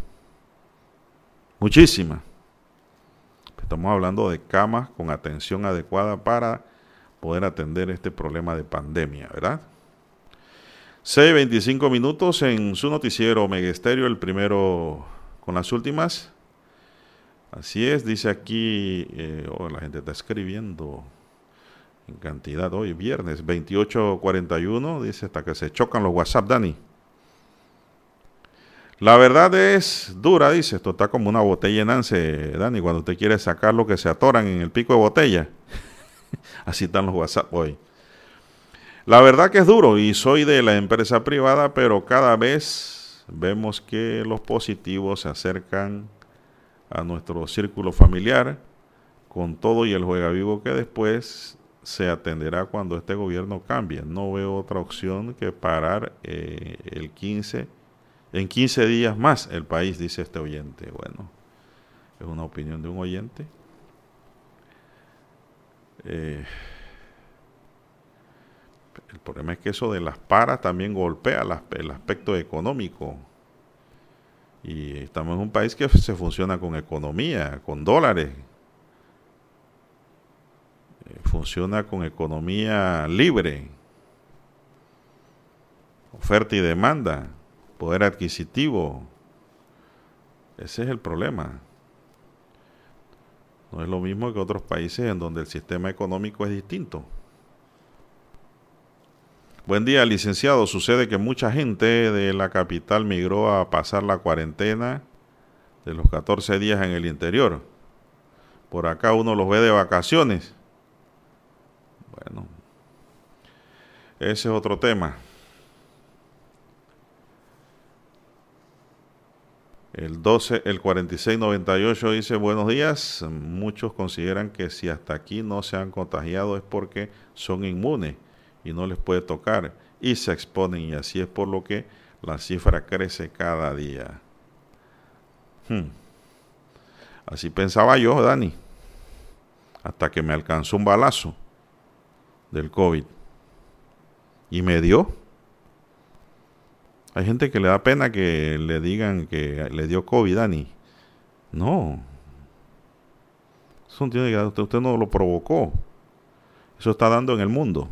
Speaker 1: Muchísimas. Estamos hablando de camas con atención adecuada para poder atender este problema de pandemia, ¿verdad? 6.25 minutos en su noticiero Megesterio, el primero con las últimas. Así es, dice aquí, eh, oh, la gente está escribiendo en cantidad hoy, viernes 28.41, dice hasta que se chocan los WhatsApp, Dani. La verdad es dura, dice, esto está como una botella en Nance, Dani, cuando usted quiere sacar lo que se atoran en el pico de botella. Así están los WhatsApp hoy. La verdad que es duro y soy de la empresa privada, pero cada vez vemos que los positivos se acercan a nuestro círculo familiar con todo y el juega vivo que después se atenderá cuando este gobierno cambie. No veo otra opción que parar eh, el 15 en 15 días más el país, dice este oyente. Bueno, es una opinión de un oyente. Eh, el problema es que eso de las paras también golpea el aspecto económico. Y estamos en un país que se funciona con economía, con dólares. Eh, funciona con economía libre. Oferta y demanda poder adquisitivo. Ese es el problema. No es lo mismo que otros países en donde el sistema económico es distinto. Buen día, licenciado. Sucede que mucha gente de la capital migró a pasar la cuarentena de los 14 días en el interior. Por acá uno los ve de vacaciones. Bueno, ese es otro tema. El 12, el 4698 dice buenos días. Muchos consideran que si hasta aquí no se han contagiado es porque son inmunes y no les puede tocar y se exponen y así es por lo que la cifra crece cada día. Hmm. Así pensaba yo, Dani, hasta que me alcanzó un balazo del COVID y me dio hay gente que le da pena que le digan que le dio COVID, Dani. No. Eso tiene que usted no lo provocó. Eso está dando en el mundo.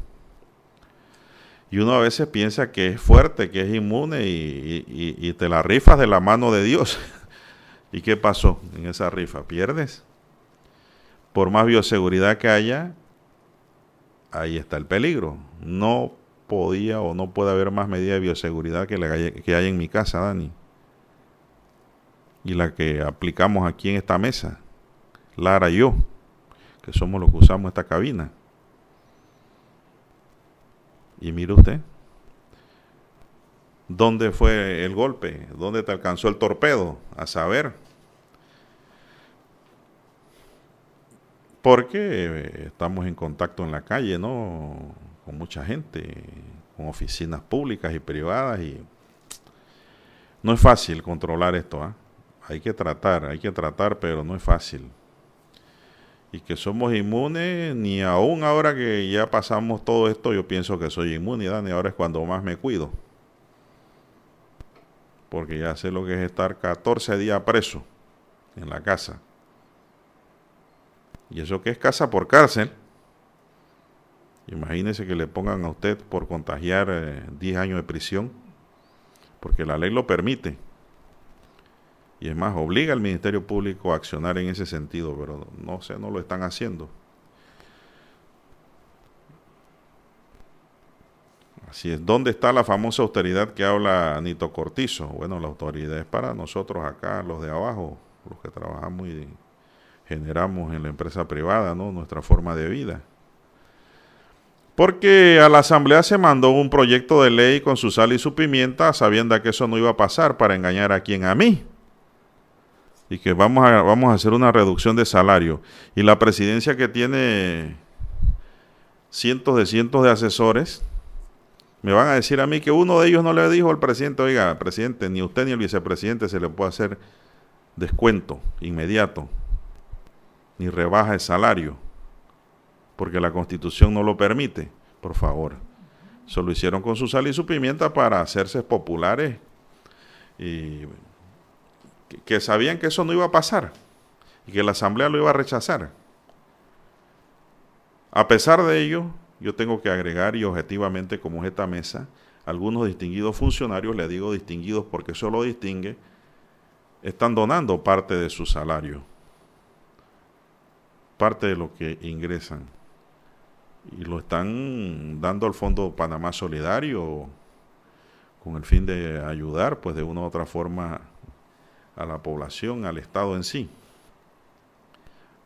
Speaker 1: Y uno a veces piensa que es fuerte, que es inmune y, te la rifas de la mano de Dios. ¿Y qué pasó en esa rifa? Pierdes. Por más bioseguridad que haya, ahí está el peligro. No podía o no puede haber más medida de bioseguridad que la que hay en mi casa, Dani. Y la que aplicamos aquí en esta mesa, Lara y yo, que somos los que usamos esta cabina. Y mire usted, ¿dónde fue el golpe? ¿Dónde te alcanzó el torpedo? A saber. Porque estamos en contacto en la calle, ¿no? con mucha gente, con oficinas públicas y privadas y no es fácil controlar esto. ¿ah? Hay que tratar, hay que tratar, pero no es fácil. Y que somos inmunes, ni aún ahora que ya pasamos todo esto, yo pienso que soy inmune, ni ahora es cuando más me cuido. Porque ya sé lo que es estar 14 días preso en la casa. Y eso que es casa por cárcel. Imagínese que le pongan a usted por contagiar 10 eh, años de prisión, porque la ley lo permite y es más, obliga al Ministerio Público a accionar en ese sentido, pero no sé, no lo están haciendo. Así es. ¿Dónde está la famosa austeridad que habla Nito Cortizo? Bueno, la autoridad es para nosotros acá, los de abajo, los que trabajamos y generamos en la empresa privada, ¿no? Nuestra forma de vida. Porque a la Asamblea se mandó un proyecto de ley con su sal y su pimienta, sabiendo que eso no iba a pasar para engañar a quien a mí. Y que vamos a, vamos a hacer una reducción de salario. Y la presidencia que tiene cientos de cientos de asesores, me van a decir a mí que uno de ellos no le dijo al presidente, oiga, presidente, ni usted ni el vicepresidente se le puede hacer descuento inmediato, ni rebaja el salario porque la constitución no lo permite, por favor. Eso lo hicieron con su sal y su pimienta para hacerse populares y que, sabían que eso no iba a pasar y que la asamblea lo iba a rechazar. A pesar de ello, yo tengo que agregar y objetivamente como esta mesa, algunos distinguidos funcionarios, le digo distinguidos porque eso lo distingue, están donando parte de su salario, parte de lo que ingresan y lo están dando al Fondo Panamá Solidario con el fin de ayudar pues de una u otra forma a la población, al Estado en sí.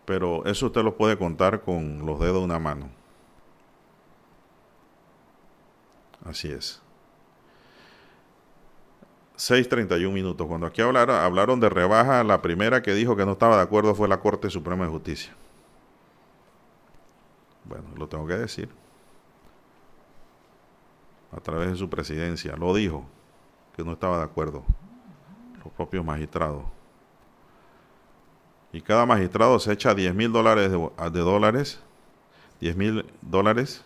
Speaker 1: Pero eso usted lo puede contar con los dedos de una mano. Así es. 6.31 minutos. Cuando aquí hablaron, hablaron de rebaja, la primera que dijo que no estaba de acuerdo fue la Corte Suprema de Justicia. Bueno, lo tengo que decir. A través de su presidencia. Lo dijo, que no estaba de acuerdo. Los propios magistrados. Y cada magistrado se echa 10 mil dólares de, de dólares. 10 mil dólares.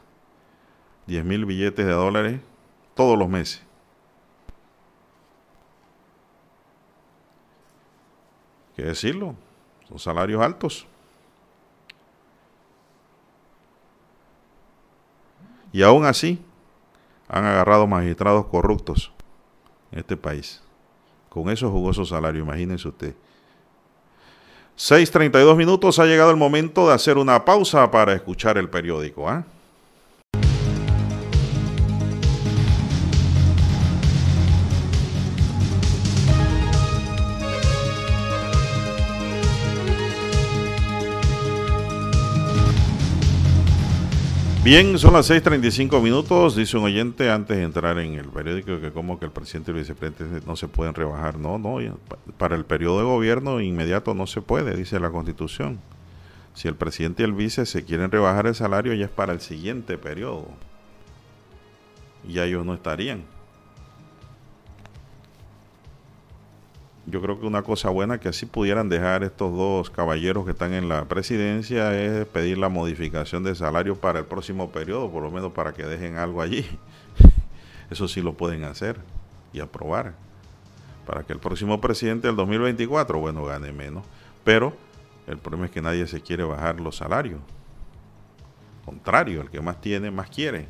Speaker 1: 10 mil billetes de dólares todos los meses. ¿Qué decirlo? Son salarios altos. Y aún así han agarrado magistrados corruptos en este país. Con esos jugosos salarios, imagínense usted. 6.32 minutos, ha llegado el momento de hacer una pausa para escuchar el periódico. ¿ah? Bien, son las 6.35 minutos, dice un oyente antes de entrar en el periódico que como que el presidente y el vicepresidente no se pueden rebajar. No, no, para el periodo de gobierno inmediato no se puede, dice la constitución. Si el presidente y el vice se quieren rebajar el salario ya es para el siguiente periodo. Ya ellos no estarían. Yo creo que una cosa buena que así pudieran dejar estos dos caballeros que están en la presidencia es pedir la modificación de salario para el próximo periodo, por lo menos para que dejen algo allí. Eso sí lo pueden hacer y aprobar. Para que el próximo presidente del 2024, bueno, gane menos. Pero el problema es que nadie se quiere bajar los salarios. Contrario, el que más tiene, más quiere.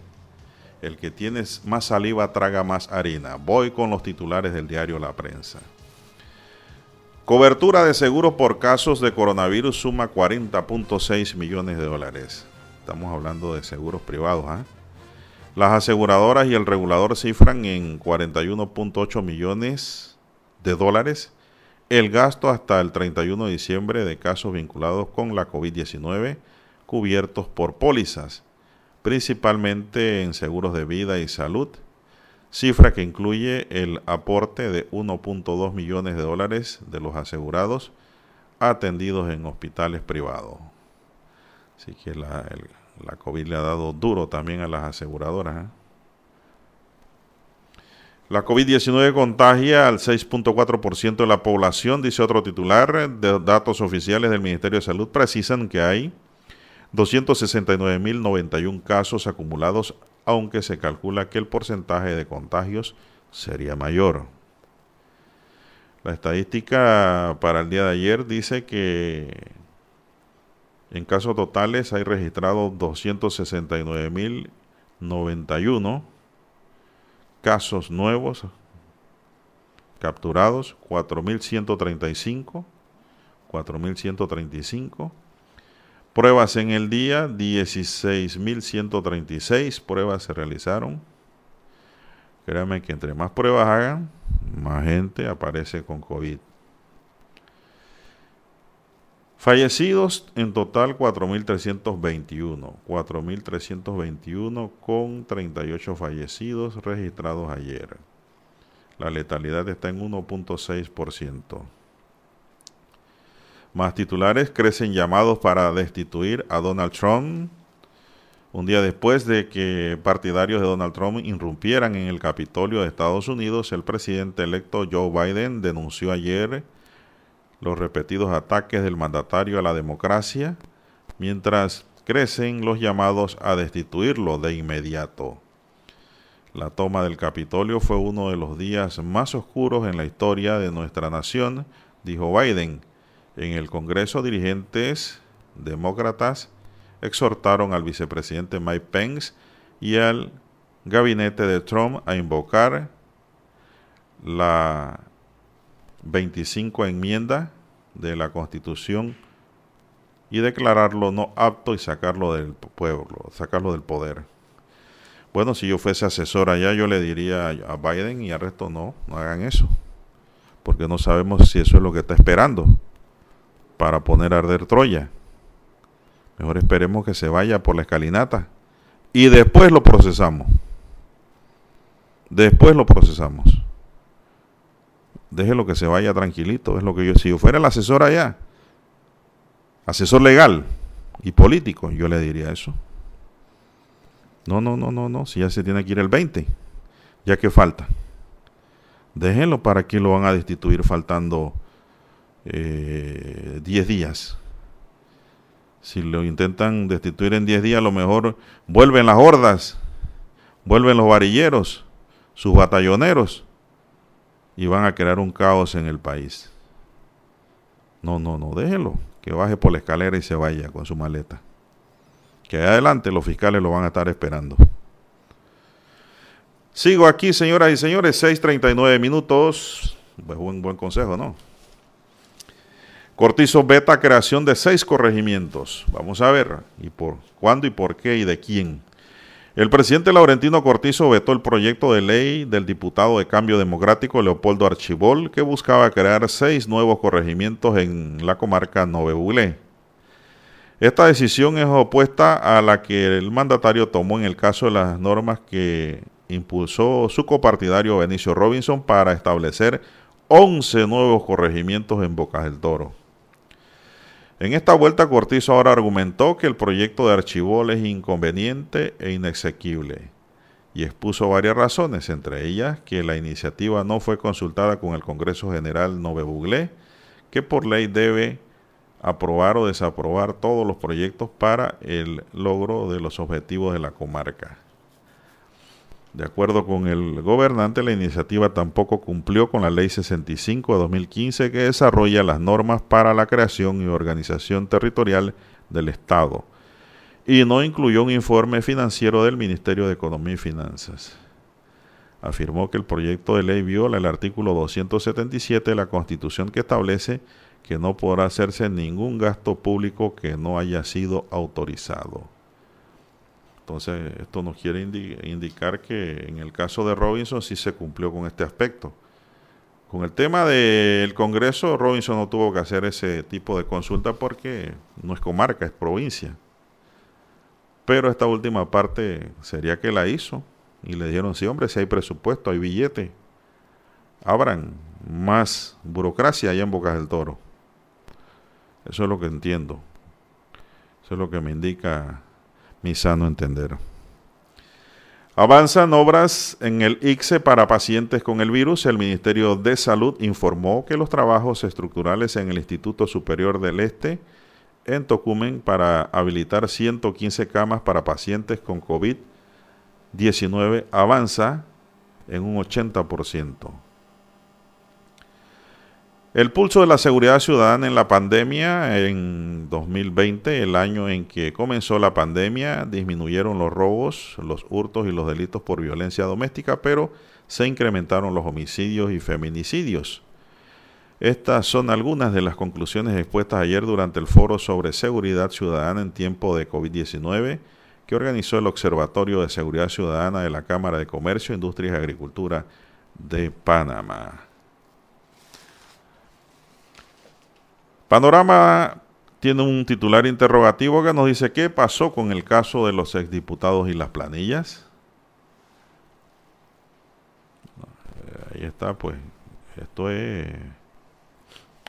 Speaker 1: El que tiene más saliva traga más harina. Voy con los titulares del diario La Prensa. Cobertura de seguros por casos de coronavirus suma 40.6 millones de dólares. Estamos hablando de seguros privados. ¿ah? Las aseguradoras y el regulador cifran en 41.8 millones de dólares el gasto hasta el 31 de diciembre de casos vinculados con la COVID-19 cubiertos por pólizas, principalmente en seguros de vida y salud cifra que incluye el aporte de 1.2 millones de dólares de los asegurados atendidos en hospitales privados. Así que la, COVID le ha dado duro también a las aseguradoras. ¿eh? La COVID-19 contagia al 6.4% de la población, dice otro titular. De datos oficiales del Ministerio de Salud precisan que hay 269.091 casos acumulados aunque se calcula que el porcentaje de contagios sería mayor. La estadística para el día de ayer dice que en casos totales hay registrados 269.091 casos nuevos capturados, 4.135, 4.135 Pruebas en el día, 16.136 pruebas se realizaron. Créanme que entre más pruebas hagan, más gente aparece con COVID. Fallecidos en total 4.321. 4.321 con 38 fallecidos registrados ayer. La letalidad está en 1.6%. Más titulares crecen llamados para destituir a Donald Trump. Un día después de que partidarios de Donald Trump irrumpieran en el Capitolio de Estados Unidos, el presidente electo Joe Biden denunció ayer los repetidos ataques del mandatario a la democracia, mientras crecen los llamados a destituirlo de inmediato. La toma del Capitolio fue uno de los días más oscuros en la historia de nuestra nación, dijo Biden. En el Congreso, dirigentes demócratas exhortaron al vicepresidente Mike Pence y al gabinete de Trump a invocar la 25 enmienda de la Constitución y declararlo no apto y sacarlo del pueblo, sacarlo del poder. Bueno, si yo fuese asesor allá, yo le diría a Biden y al resto no, no hagan eso, porque no sabemos si eso es lo que está esperando para poner a arder Troya. Mejor esperemos que se vaya por la escalinata y después lo procesamos. Después lo procesamos. Déjelo que se vaya tranquilito. Es lo que yo, si yo fuera el asesor allá, asesor legal y político, yo le diría eso. No, no, no, no, no. Si ya se tiene que ir el 20, ya que falta. Déjenlo para que lo van a destituir faltando 10 eh, días. Si lo intentan destituir en 10 días, a lo mejor vuelven las hordas, vuelven los varilleros, sus batalloneros, y van a crear un caos en el país. No, no, no, déjelo, que baje por la escalera y se vaya con su maleta. Que adelante los fiscales lo van a estar esperando. Sigo aquí, señoras y señores, 6.39 minutos. Pues un buen consejo, ¿no? Cortizo beta creación de seis corregimientos. Vamos a ver, ¿y por cuándo y por qué y de quién? El presidente Laurentino Cortizo vetó el proyecto de ley del diputado de Cambio Democrático Leopoldo Archibol que buscaba crear seis nuevos corregimientos en la comarca Nove Esta decisión es opuesta a la que el mandatario tomó en el caso de las normas que impulsó su copartidario Benicio Robinson para establecer 11 nuevos corregimientos en Bocas del Toro. En esta vuelta Cortizo ahora argumentó que el proyecto de Archibol es inconveniente e inexequible y expuso varias razones, entre ellas que la iniciativa no fue consultada con el Congreso General Nove Buglé, que por ley debe aprobar o desaprobar todos los proyectos para el logro de los objetivos de la comarca. De acuerdo con el gobernante, la iniciativa tampoco cumplió con la Ley 65 de 2015 que desarrolla las normas para la creación y organización territorial del Estado y no incluyó un informe financiero del Ministerio de Economía y Finanzas. Afirmó que el proyecto de ley viola el artículo 277 de la Constitución que establece que no podrá hacerse ningún gasto público que no haya sido autorizado. Entonces, esto nos quiere indicar que en el caso de Robinson sí se cumplió con este aspecto. Con el tema del Congreso, Robinson no tuvo que hacer ese tipo de consulta porque no es comarca, es provincia. Pero esta última parte sería que la hizo y le dijeron, sí hombre, si hay presupuesto, hay billete, abran más burocracia allá en Bocas del Toro. Eso es lo que entiendo. Eso es lo que me indica mi sano entender. Avanzan obras en el ICSE para pacientes con el virus. El Ministerio de Salud informó que los trabajos estructurales en el Instituto Superior del Este en Tocumen para habilitar 115 camas para pacientes con COVID-19 avanza en un 80%. El pulso de la seguridad ciudadana en la pandemia, en 2020, el año en que comenzó la pandemia, disminuyeron los robos, los hurtos y los delitos por violencia doméstica, pero se incrementaron los homicidios y feminicidios. Estas son algunas de las conclusiones expuestas ayer durante el foro sobre seguridad ciudadana en tiempo de COVID-19 que organizó el Observatorio de Seguridad Ciudadana de la Cámara de Comercio, Industria y Agricultura de Panamá. Panorama tiene un titular interrogativo que nos dice qué pasó con el caso de los exdiputados y las planillas. Ahí está, pues, esto es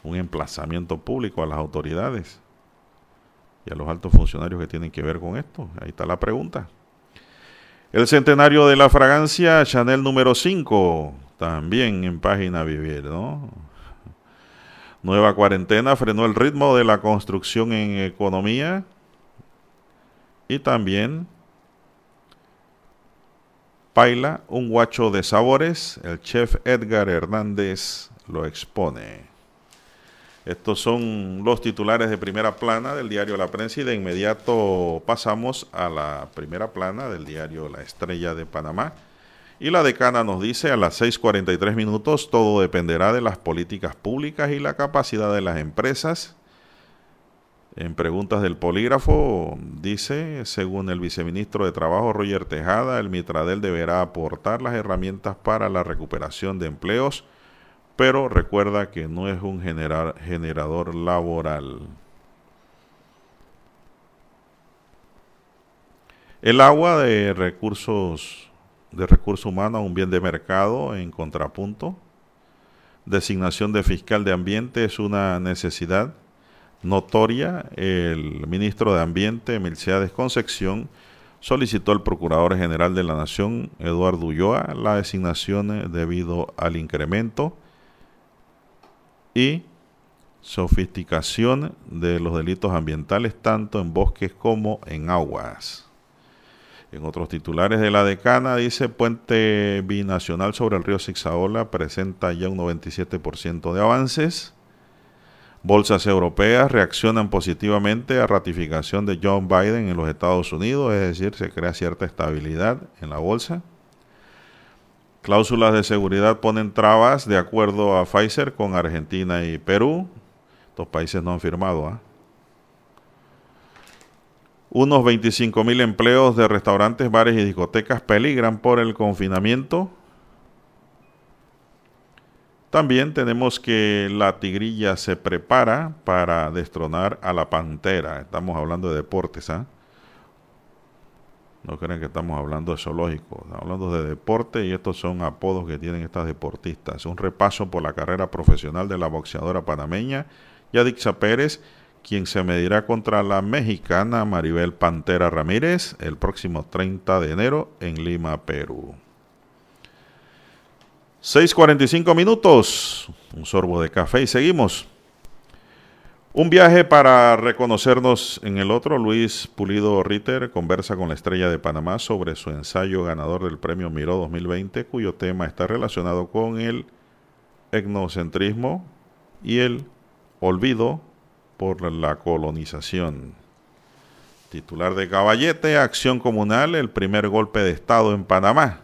Speaker 1: un emplazamiento público a las autoridades y a los altos funcionarios que tienen que ver con esto. Ahí está la pregunta. El centenario de la fragancia Chanel número 5, también en página vivir, ¿no? Nueva cuarentena frenó el ritmo de la construcción en economía y también Paila, un guacho de sabores, el chef Edgar Hernández lo expone. Estos son los titulares de primera plana del diario La Prensa y de inmediato pasamos a la primera plana del diario La Estrella de Panamá y la decana nos dice a las 6.43 minutos, todo dependerá de las políticas públicas y la capacidad de las empresas. En preguntas del polígrafo, dice, según el viceministro de Trabajo Roger Tejada, el Mitradel deberá aportar las herramientas para la recuperación de empleos, pero recuerda que no es un generador laboral. El agua de recursos de recursos humanos a un bien de mercado en contrapunto. Designación de fiscal de ambiente es una necesidad notoria. El ministro de Ambiente, Milciades Concepción, solicitó al Procurador General de la Nación, Eduardo Ulloa, la designación debido al incremento y sofisticación de los delitos ambientales tanto en bosques como en aguas. En otros titulares de la decana dice puente binacional sobre el río Sixaola presenta ya un 97% de avances. Bolsas europeas reaccionan positivamente a ratificación de John Biden en los Estados Unidos, es decir, se crea cierta estabilidad en la bolsa. Cláusulas de seguridad ponen trabas de acuerdo a Pfizer con Argentina y Perú. Estos países no han firmado. ¿ah? Unos 25 mil empleos de restaurantes, bares y discotecas peligran por el confinamiento. También tenemos que la tigrilla se prepara para destronar a la pantera. Estamos hablando de deportes, ¿ah? No creen que estamos hablando de zoológico, estamos hablando de deporte y estos son apodos que tienen estas deportistas. Un repaso por la carrera profesional de la boxeadora panameña Yadixa Pérez quien se medirá contra la mexicana Maribel Pantera Ramírez el próximo 30 de enero en Lima, Perú. 6.45 minutos, un sorbo de café y seguimos. Un viaje para reconocernos en el otro, Luis Pulido Ritter conversa con la estrella de Panamá sobre su ensayo ganador del premio Miró 2020, cuyo tema está relacionado con el etnocentrismo y el olvido por la colonización. Titular de Caballete, Acción Comunal, el primer golpe de Estado en Panamá.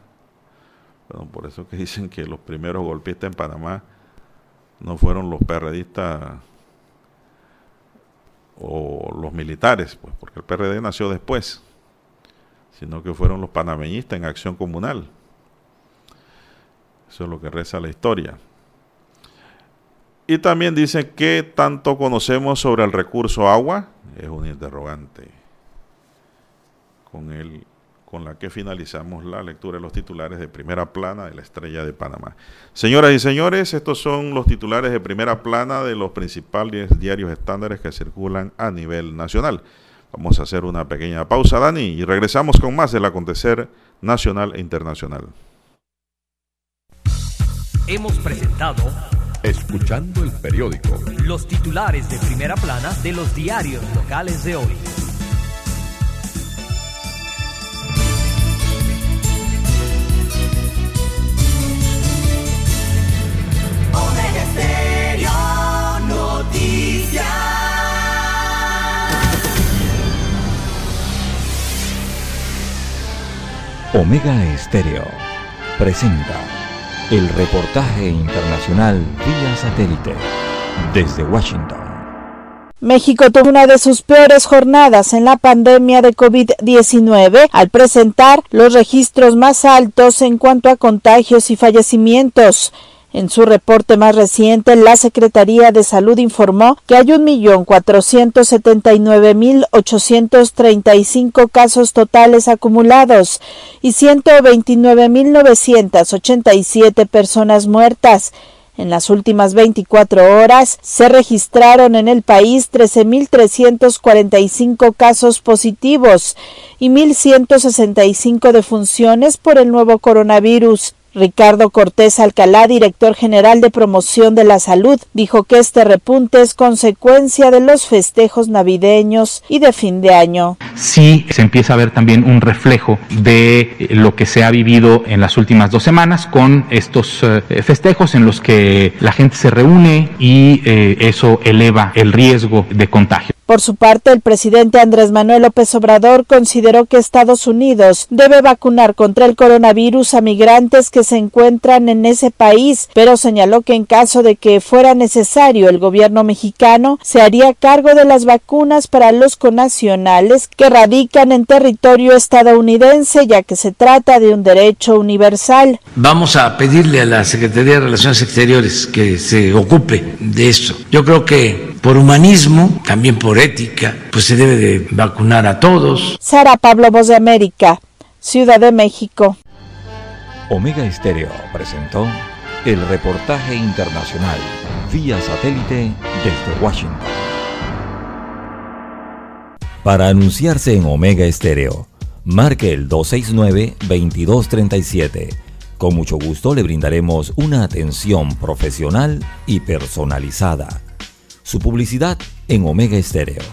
Speaker 1: Bueno, por eso que dicen que los primeros golpistas en Panamá no fueron los perredistas o los militares, pues, porque el PRD nació después, sino que fueron los panameñistas en acción comunal. Eso es lo que reza la historia. Y también dice, ¿qué tanto conocemos sobre el recurso agua? Es un interrogante con, el, con la que finalizamos la lectura de los titulares de primera plana de la Estrella de Panamá. Señoras y señores, estos son los titulares de primera plana de los principales diarios estándares que circulan a nivel nacional. Vamos a hacer una pequeña pausa, Dani, y regresamos con más del acontecer nacional e internacional.
Speaker 11: Hemos presentado
Speaker 2: Escuchando el periódico.
Speaker 11: Los titulares de primera plana de los diarios locales de hoy.
Speaker 7: Omega Estéreo Noticias.
Speaker 6: Omega Estéreo presenta el reportaje internacional vía satélite desde Washington.
Speaker 12: México tuvo una de sus peores jornadas en la pandemia de COVID-19 al presentar los registros más altos en cuanto a contagios y fallecimientos. En su reporte más reciente, la Secretaría de Salud informó que hay 1.479.835 casos totales acumulados y 129.987 personas muertas. En las últimas 24 horas se registraron en el país 13.345 casos positivos y 1.165 defunciones por el nuevo coronavirus. Ricardo Cortés Alcalá, director general de promoción de la salud, dijo que este repunte es consecuencia de los festejos navideños y de fin de año.
Speaker 13: Sí, se empieza a ver también un reflejo de lo que se ha vivido en las últimas dos semanas con estos eh, festejos en los que la gente se reúne y eh, eso eleva el riesgo de contagio.
Speaker 12: Por su parte, el presidente Andrés Manuel López Obrador consideró que Estados Unidos debe vacunar contra el coronavirus a migrantes que se encuentran en ese país, pero señaló que en caso de que fuera necesario, el gobierno mexicano se haría cargo de las vacunas para los conacionales que radican en territorio estadounidense, ya que se trata de un derecho universal.
Speaker 14: Vamos a pedirle a la Secretaría de Relaciones Exteriores que se ocupe de esto. Yo creo que por humanismo, también por ética, pues se debe de vacunar a todos.
Speaker 12: Sara Pablo Voz de América, Ciudad de México.
Speaker 6: Omega Estéreo presentó el reportaje internacional vía satélite desde Washington. Para anunciarse en Omega Estéreo, marque el 269-2237. Con mucho gusto le brindaremos una atención profesional y personalizada. Su publicidad en Omega Estéreo.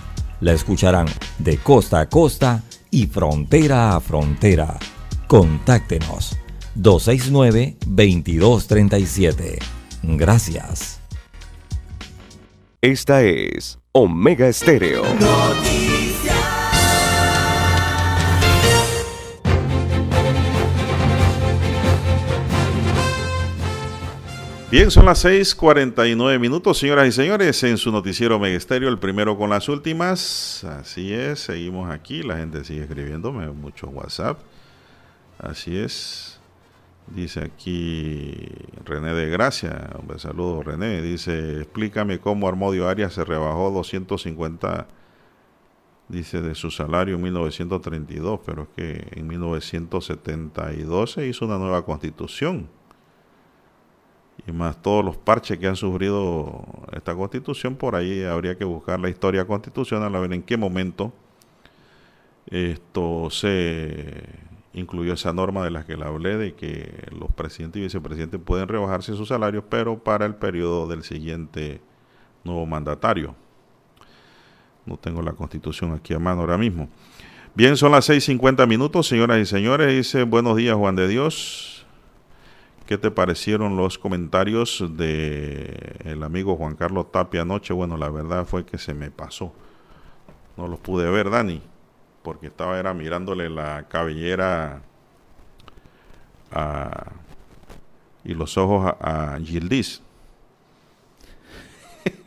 Speaker 6: La escucharán de costa a costa y frontera a frontera. Contáctenos 269-2237. Gracias.
Speaker 2: Esta es Omega Estéreo.
Speaker 1: Bien, son las 6:49 minutos, señoras y señores, en su noticiero Megesterio, el primero con las últimas. Así es, seguimos aquí, la gente sigue escribiéndome mucho WhatsApp. Así es. Dice aquí René de Gracia, hombre, saludo René, dice, explícame cómo Armodio Arias se rebajó 250, dice, de su salario en 1932, pero es que en 1972 se hizo una nueva constitución y más todos los parches que han sufrido esta constitución, por ahí habría que buscar la historia constitucional a ver en qué momento esto se incluyó esa norma de la que le hablé de que los presidentes y vicepresidentes pueden rebajarse sus salarios, pero para el periodo del siguiente nuevo mandatario. No tengo la constitución aquí a mano ahora mismo. Bien, son las 6.50 minutos, señoras y señores. Dice, buenos días, Juan de Dios. ¿Qué te parecieron los comentarios de el amigo Juan Carlos Tapia anoche? Bueno, la verdad fue que se me pasó. No los pude ver, Dani, porque estaba era mirándole la cabellera y los ojos a, a Gildis.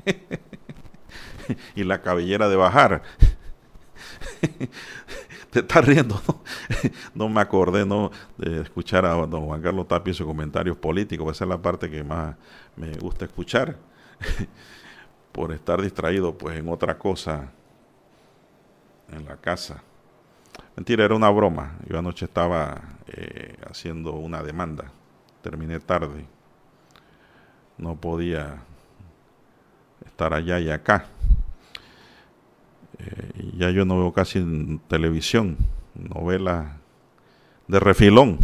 Speaker 1: y la cabellera de bajar. te estás riendo. No, me acordé no de escuchar a don Juan Carlos Tapia sus comentarios políticos. Esa es la parte que más me gusta escuchar. Por estar distraído pues en otra cosa en la casa. Mentira, era una broma. Yo anoche estaba eh, haciendo una demanda. Terminé tarde. No podía estar allá y acá. Eh, ya yo no veo casi televisión, novelas de refilón.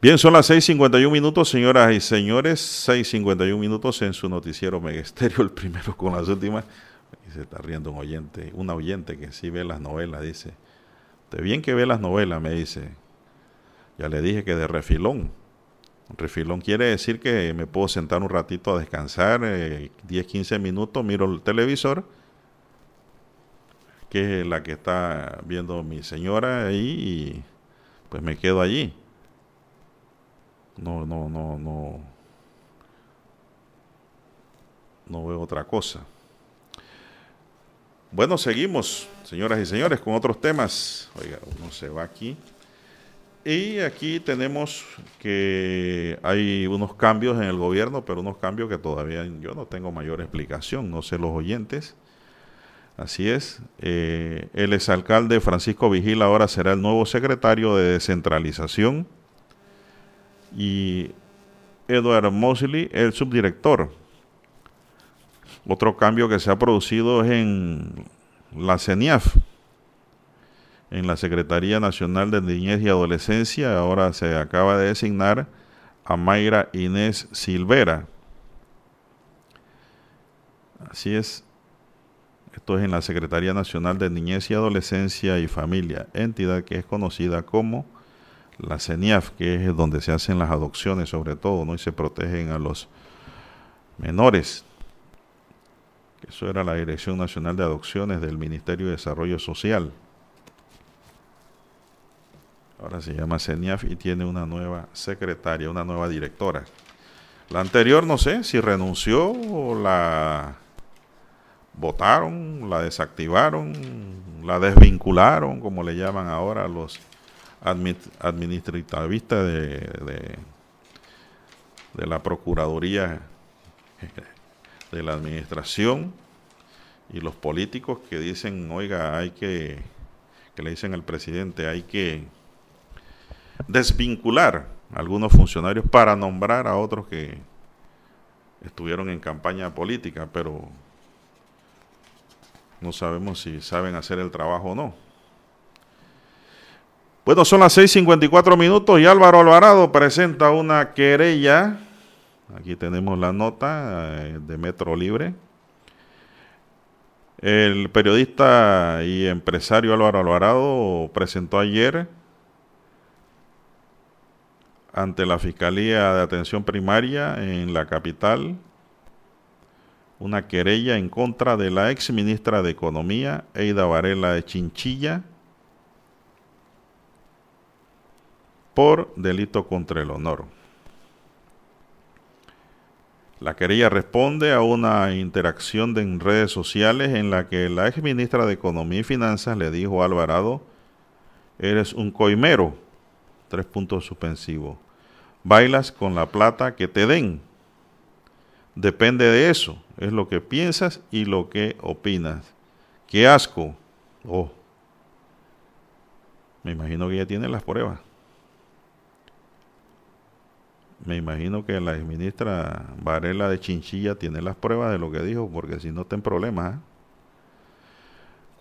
Speaker 1: Bien, son las 6.51 minutos, señoras y señores, 6.51 minutos en su noticiero Megesterio, el primero con las últimas. Y se está riendo un oyente, una oyente que sí ve las novelas, dice, de bien que ve las novelas, me dice. Ya le dije que de refilón. Refilón quiere decir que me puedo sentar un ratito a descansar, 10, eh, 15 minutos, miro el televisor, que es la que está viendo mi señora ahí, y pues me quedo allí. No, no, no, no. no veo otra cosa. Bueno, seguimos, señoras y señores, con otros temas. Oiga, uno se va aquí. Y aquí tenemos que hay unos cambios en el gobierno, pero unos cambios que todavía yo no tengo mayor explicación, no sé los oyentes. Así es, eh, el exalcalde Francisco Vigil ahora será el nuevo secretario de descentralización y Edward Mosley el subdirector. Otro cambio que se ha producido es en la CENIAF, en la Secretaría Nacional de Niñez y Adolescencia. Ahora se acaba de designar a Mayra Inés Silvera. Así es. Esto es en la Secretaría Nacional de Niñez y Adolescencia y Familia, entidad que es conocida como la CENIAF, que es donde se hacen las adopciones sobre todo, ¿no? Y se protegen a los menores. Eso era la Dirección Nacional de Adopciones del Ministerio de Desarrollo Social. Ahora se llama CENIAF y tiene una nueva secretaria, una nueva directora. La anterior no sé si renunció o la votaron, la desactivaron, la desvincularon, como le llaman ahora los administrativistas de, la Procuraduría de la Administración y los políticos que dicen, oiga, hay que, que le dicen al presidente, hay que desvincular a algunos funcionarios para nombrar a otros que estuvieron en campaña política, pero no sabemos si saben hacer el trabajo o no. Bueno, son las 6.54 minutos y Álvaro Alvarado presenta una querella. Aquí tenemos la nota eh, de Metro Libre. El periodista y empresario Álvaro Alvarado presentó ayer ante la Fiscalía de Atención Primaria en la capital una querella en contra de la ex ministra de Economía, Eida Varela de Chinchilla, por delito contra el honor. La querella responde a una interacción en redes sociales en la que la ex ministra de Economía y Finanzas le dijo a Alvarado, eres un coimero, tres puntos suspensivos, bailas con la plata que te den. Depende de eso, es lo que piensas y lo que opinas. Qué asco. Oh. Me imagino que ya tiene las pruebas. Me imagino que la ministra Varela de Chinchilla tiene las pruebas de lo que dijo, porque si no, ten problemas. ¿eh?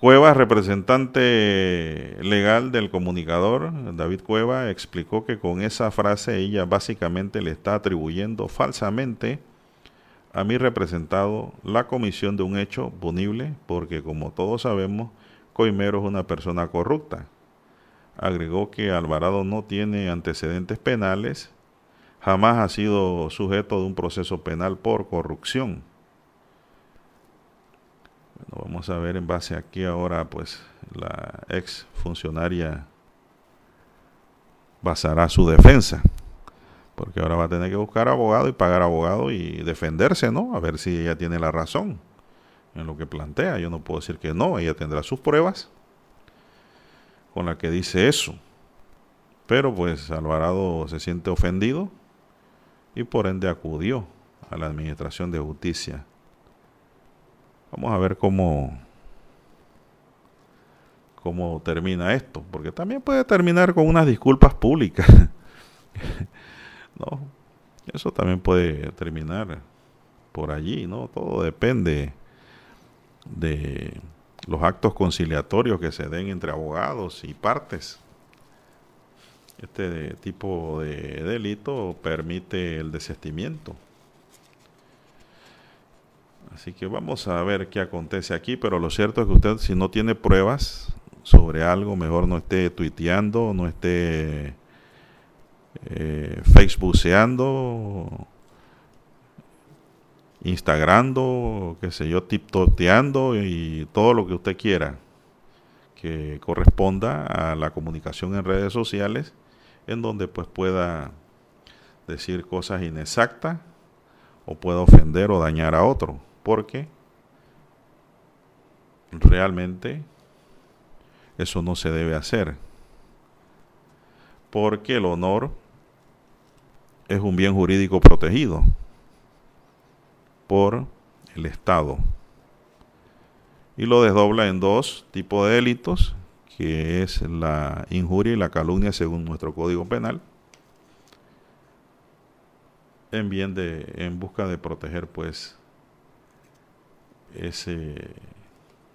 Speaker 1: Cuevas, representante legal del comunicador, David Cueva, explicó que con esa frase ella básicamente le está atribuyendo falsamente a mi representado la comisión de un hecho punible, porque como todos sabemos, Coimero es una persona corrupta. Agregó que Alvarado no tiene antecedentes penales jamás ha sido sujeto de un proceso penal por corrupción. Vamos a ver en base a qué ahora pues la ex funcionaria basará su defensa. Porque ahora va a tener que buscar abogado y pagar abogado y defenderse, ¿no? A ver si ella tiene la razón en lo que plantea. Yo no puedo decir que no, ella tendrá sus pruebas con la que dice eso. Pero pues Alvarado se siente ofendido y por ende acudió a la Administración de Justicia. Vamos a ver cómo, cómo termina esto, porque también puede terminar con unas disculpas públicas. no, eso también puede terminar por allí, ¿no? Todo depende de los actos conciliatorios que se den entre abogados y partes. Este tipo de delito permite el desestimiento. Así que vamos a ver qué acontece aquí, pero lo cierto es que usted si no tiene pruebas sobre algo, mejor no esté tuiteando, no esté eh, facebookeando, instagrando, qué sé yo, tiptoteando y todo lo que usted quiera que corresponda a la comunicación en redes sociales en donde pues pueda decir cosas inexactas o pueda ofender o dañar a otro. Porque realmente eso no se debe hacer. Porque el honor es un bien jurídico protegido por el Estado. Y lo desdobla en dos tipos de delitos, que es la injuria y la calumnia según nuestro Código Penal, en bien de en busca de proteger pues ese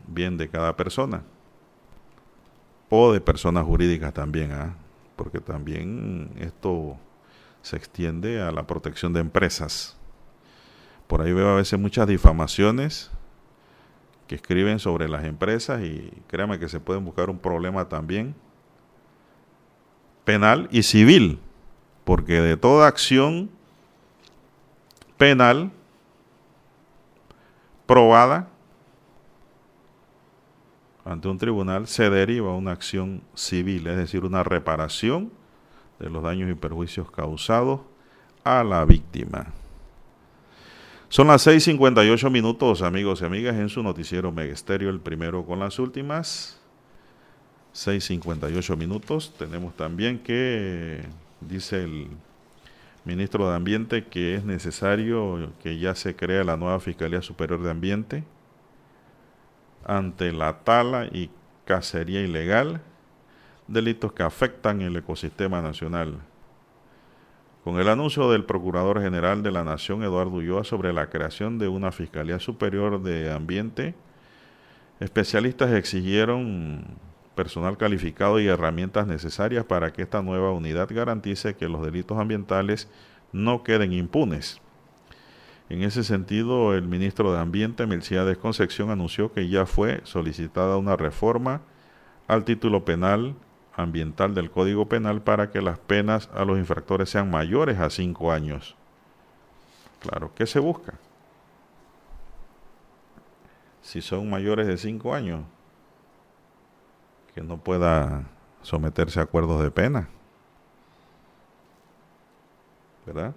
Speaker 1: bien de cada persona o de personas jurídicas también, ¿ah? porque también esto se extiende a la protección de empresas. Por ahí veo a veces muchas difamaciones que escriben sobre las empresas y créame que se pueden buscar un problema también penal y civil, porque de toda acción penal probada ante un tribunal se deriva una acción civil, es decir, una reparación de los daños y perjuicios causados a la víctima. Son las 6:58 minutos, amigos y amigas, en su noticiero Megesterio, el primero con las últimas. 6:58 minutos. Tenemos también que, dice el ministro de Ambiente, que es necesario que ya se crea la nueva Fiscalía Superior de Ambiente ante la tala y cacería ilegal, delitos que afectan el ecosistema nacional. Con el anuncio del Procurador General de la Nación, Eduardo Ulloa, sobre la creación de una Fiscalía Superior de Ambiente, especialistas exigieron personal calificado y herramientas necesarias para que esta nueva unidad garantice que los delitos ambientales no queden impunes. En ese sentido, el ministro de Ambiente, Melciades Concepción, anunció que ya fue solicitada una reforma al título penal ambiental del Código Penal para que las penas a los infractores sean mayores a cinco años. Claro, ¿qué se busca? Si son mayores de cinco años, que no pueda someterse a acuerdos de pena. ¿Verdad?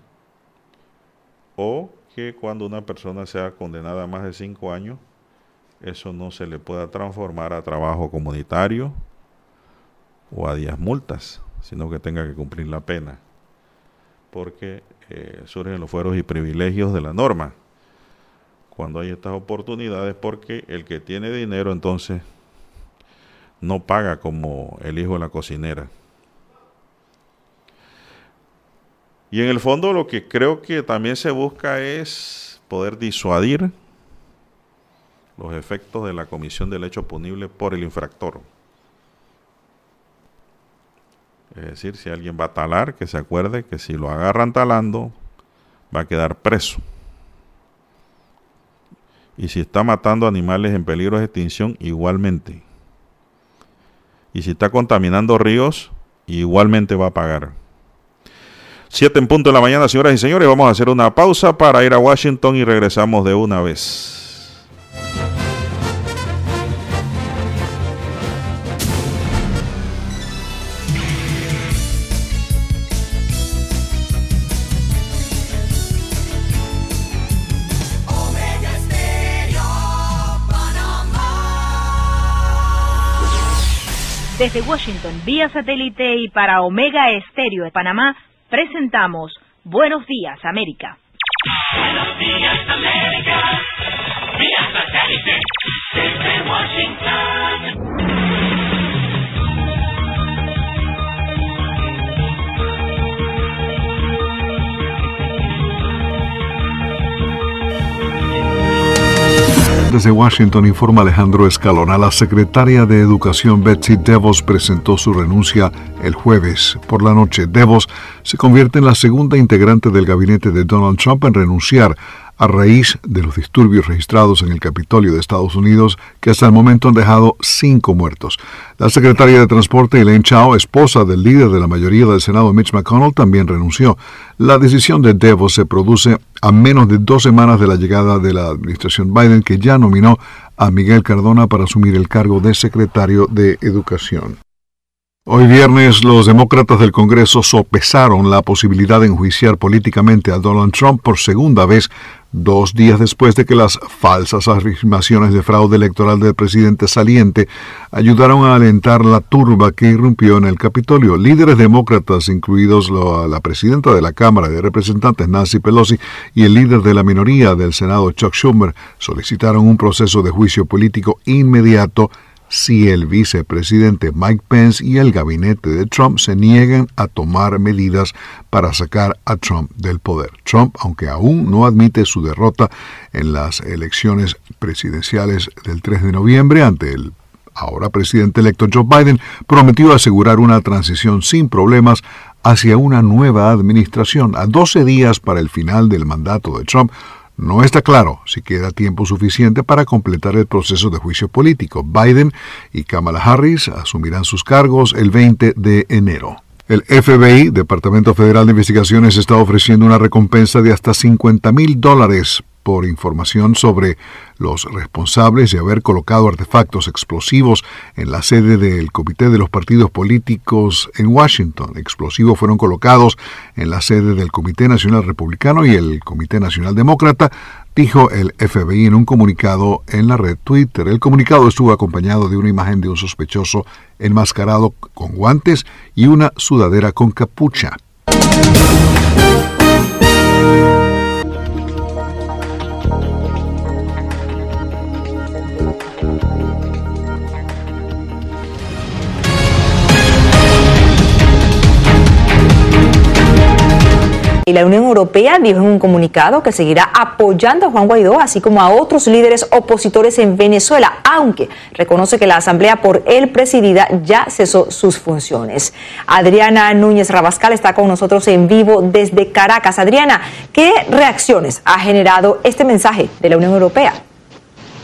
Speaker 1: O que cuando una persona sea condenada a más de cinco años, eso no se le pueda transformar a trabajo comunitario o a días multas, sino que tenga que cumplir la pena, porque eh, surgen los fueros y privilegios de la norma cuando hay estas oportunidades, porque el que tiene dinero entonces no paga como el hijo de la cocinera. Y en el fondo lo que creo que también se busca es poder disuadir los efectos de la comisión del hecho punible por el infractor. Es decir, si alguien va a talar, que se acuerde que si lo agarran talando, va a quedar preso. Y si está matando animales en peligro de extinción, igualmente. Y si está contaminando ríos, igualmente va a pagar. Siete en punto de la mañana, señoras y señores. Vamos a hacer una pausa para ir a Washington y regresamos de una vez.
Speaker 15: Desde Washington, vía satélite y para Omega Estéreo de Panamá, presentamos Buenos Días, América.
Speaker 7: Buenos días, América. Vía satélite desde Washington.
Speaker 16: Desde Washington informa Alejandro Escalona. La secretaria de Educación Betsy DeVos presentó su renuncia el jueves por la noche. DeVos se convierte en la segunda integrante del gabinete de Donald Trump en renunciar a raíz de los disturbios registrados en el Capitolio de Estados Unidos, que hasta el momento han dejado cinco muertos. La secretaria de Transporte, Elaine Chao, esposa del líder de la mayoría del Senado, Mitch McConnell, también renunció. La decisión de DeVos se produce a menos de dos semanas de la llegada de la administración Biden, que ya nominó a Miguel Cardona para asumir el cargo de secretario de Educación. Hoy viernes los demócratas del Congreso sopesaron la posibilidad de enjuiciar políticamente a Donald Trump por segunda vez dos días después de que las falsas afirmaciones de fraude electoral del presidente saliente ayudaron a alentar la turba que irrumpió en el Capitolio. Líderes demócratas, incluidos la presidenta de la Cámara de Representantes, Nancy Pelosi, y el líder de la minoría del Senado, Chuck Schumer, solicitaron un proceso de juicio político inmediato si el vicepresidente Mike Pence y el gabinete de Trump se niegan a tomar medidas para sacar a Trump del poder. Trump, aunque aún no admite su derrota en las elecciones presidenciales del 3 de noviembre ante el ahora presidente electo Joe Biden, prometió asegurar una transición sin problemas hacia una nueva administración a 12 días para el final del mandato de Trump no está claro si queda tiempo suficiente para completar el proceso de juicio político. Biden y Kamala Harris asumirán sus cargos el 20 de enero. El FBI, Departamento Federal de Investigaciones, está ofreciendo una recompensa de hasta 50 mil dólares por información sobre los responsables de haber colocado artefactos explosivos en la sede del Comité de los Partidos Políticos en Washington. Explosivos fueron colocados en la sede del Comité Nacional Republicano y el Comité Nacional Demócrata, dijo el FBI en un comunicado en la red Twitter. El comunicado estuvo acompañado de una imagen de un sospechoso enmascarado con guantes y una sudadera con capucha.
Speaker 17: Y la Unión Europea dijo en un comunicado que seguirá apoyando a Juan Guaidó, así como a otros líderes opositores en Venezuela, aunque reconoce que la asamblea por él presidida ya cesó sus funciones. Adriana Núñez Rabascal está con nosotros en vivo desde Caracas. Adriana, ¿qué reacciones ha generado este mensaje de la Unión Europea?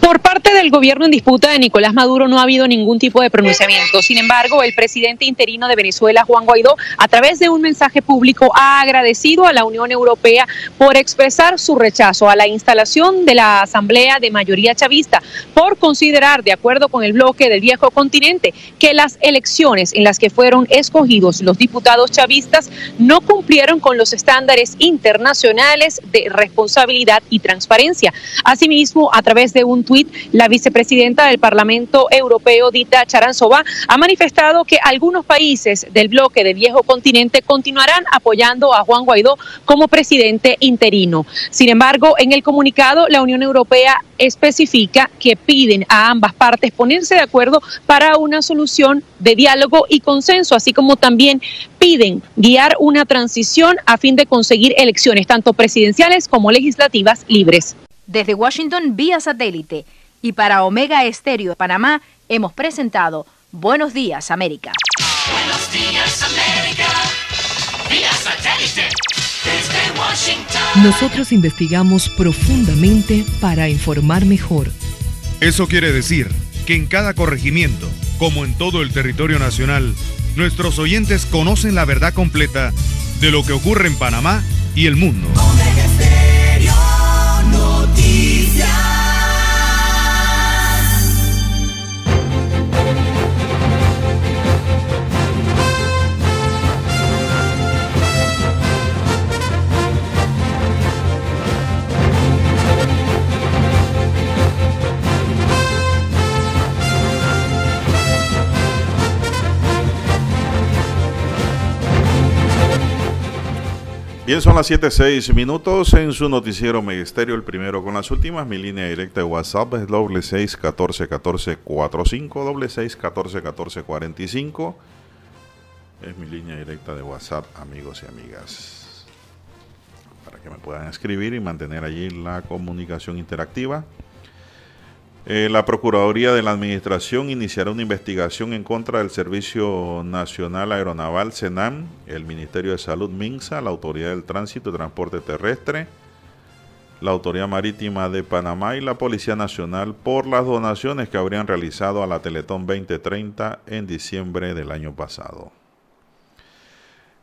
Speaker 18: Por parte del gobierno en disputa de Nicolás Maduro no ha habido ningún tipo de pronunciamiento. Sin embargo, el presidente interino de Venezuela, Juan Guaidó, a través de un mensaje público, ha agradecido a la Unión Europea por expresar su rechazo a la instalación de la Asamblea de Mayoría Chavista, por considerar, de acuerdo con el bloque del viejo continente, que las elecciones en las que fueron escogidos los diputados chavistas no cumplieron con los estándares internacionales de responsabilidad y transparencia. Asimismo, a través de un la vicepresidenta del Parlamento Europeo, Dita Charanzova, ha manifestado que algunos países del bloque del viejo continente continuarán apoyando a Juan Guaidó como presidente interino. Sin embargo, en el comunicado, la Unión Europea especifica que piden a ambas partes ponerse de acuerdo para una solución de diálogo y consenso, así como también piden guiar una transición a fin de conseguir elecciones tanto presidenciales como legislativas libres.
Speaker 15: Desde Washington vía satélite y para Omega Estéreo de Panamá hemos presentado Buenos Días América.
Speaker 7: Buenos días América, vía satélite desde Washington.
Speaker 19: Nosotros investigamos profundamente para informar mejor.
Speaker 20: Eso quiere decir que en cada corregimiento, como en todo el territorio nacional, nuestros oyentes conocen la verdad completa de lo que ocurre en Panamá y el mundo.
Speaker 1: Bien, son las 7.06 minutos en su noticiero Megesterio, el primero con las últimas. Mi línea directa de WhatsApp es doble seis catorce catorce cuatro cinco, doble seis catorce catorce cuarenta y cinco. Es mi línea directa de WhatsApp, amigos y amigas. Para que me puedan escribir y mantener allí la comunicación interactiva. Eh, la Procuraduría de la Administración iniciará una investigación en contra del Servicio Nacional Aeronaval SENAM, el Ministerio de Salud MINSA, la Autoridad del Tránsito y Transporte Terrestre, la Autoridad Marítima de Panamá y la Policía Nacional por las donaciones que habrían realizado a la Teletón 2030 en diciembre del año pasado.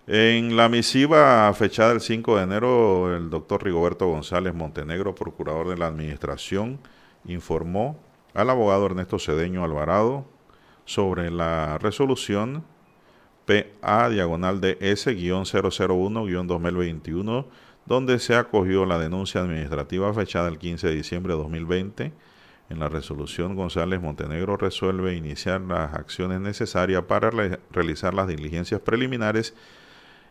Speaker 1: En la misiva fechada el 5 de enero, el doctor Rigoberto González Montenegro, procurador de la Administración, informó al abogado Ernesto Cedeño Alvarado sobre la resolución PA diagonal de S-001-2021 donde se acogió la denuncia administrativa fechada el 15 de diciembre de 2020. En la resolución, González Montenegro resuelve iniciar las acciones necesarias para realizar las diligencias preliminares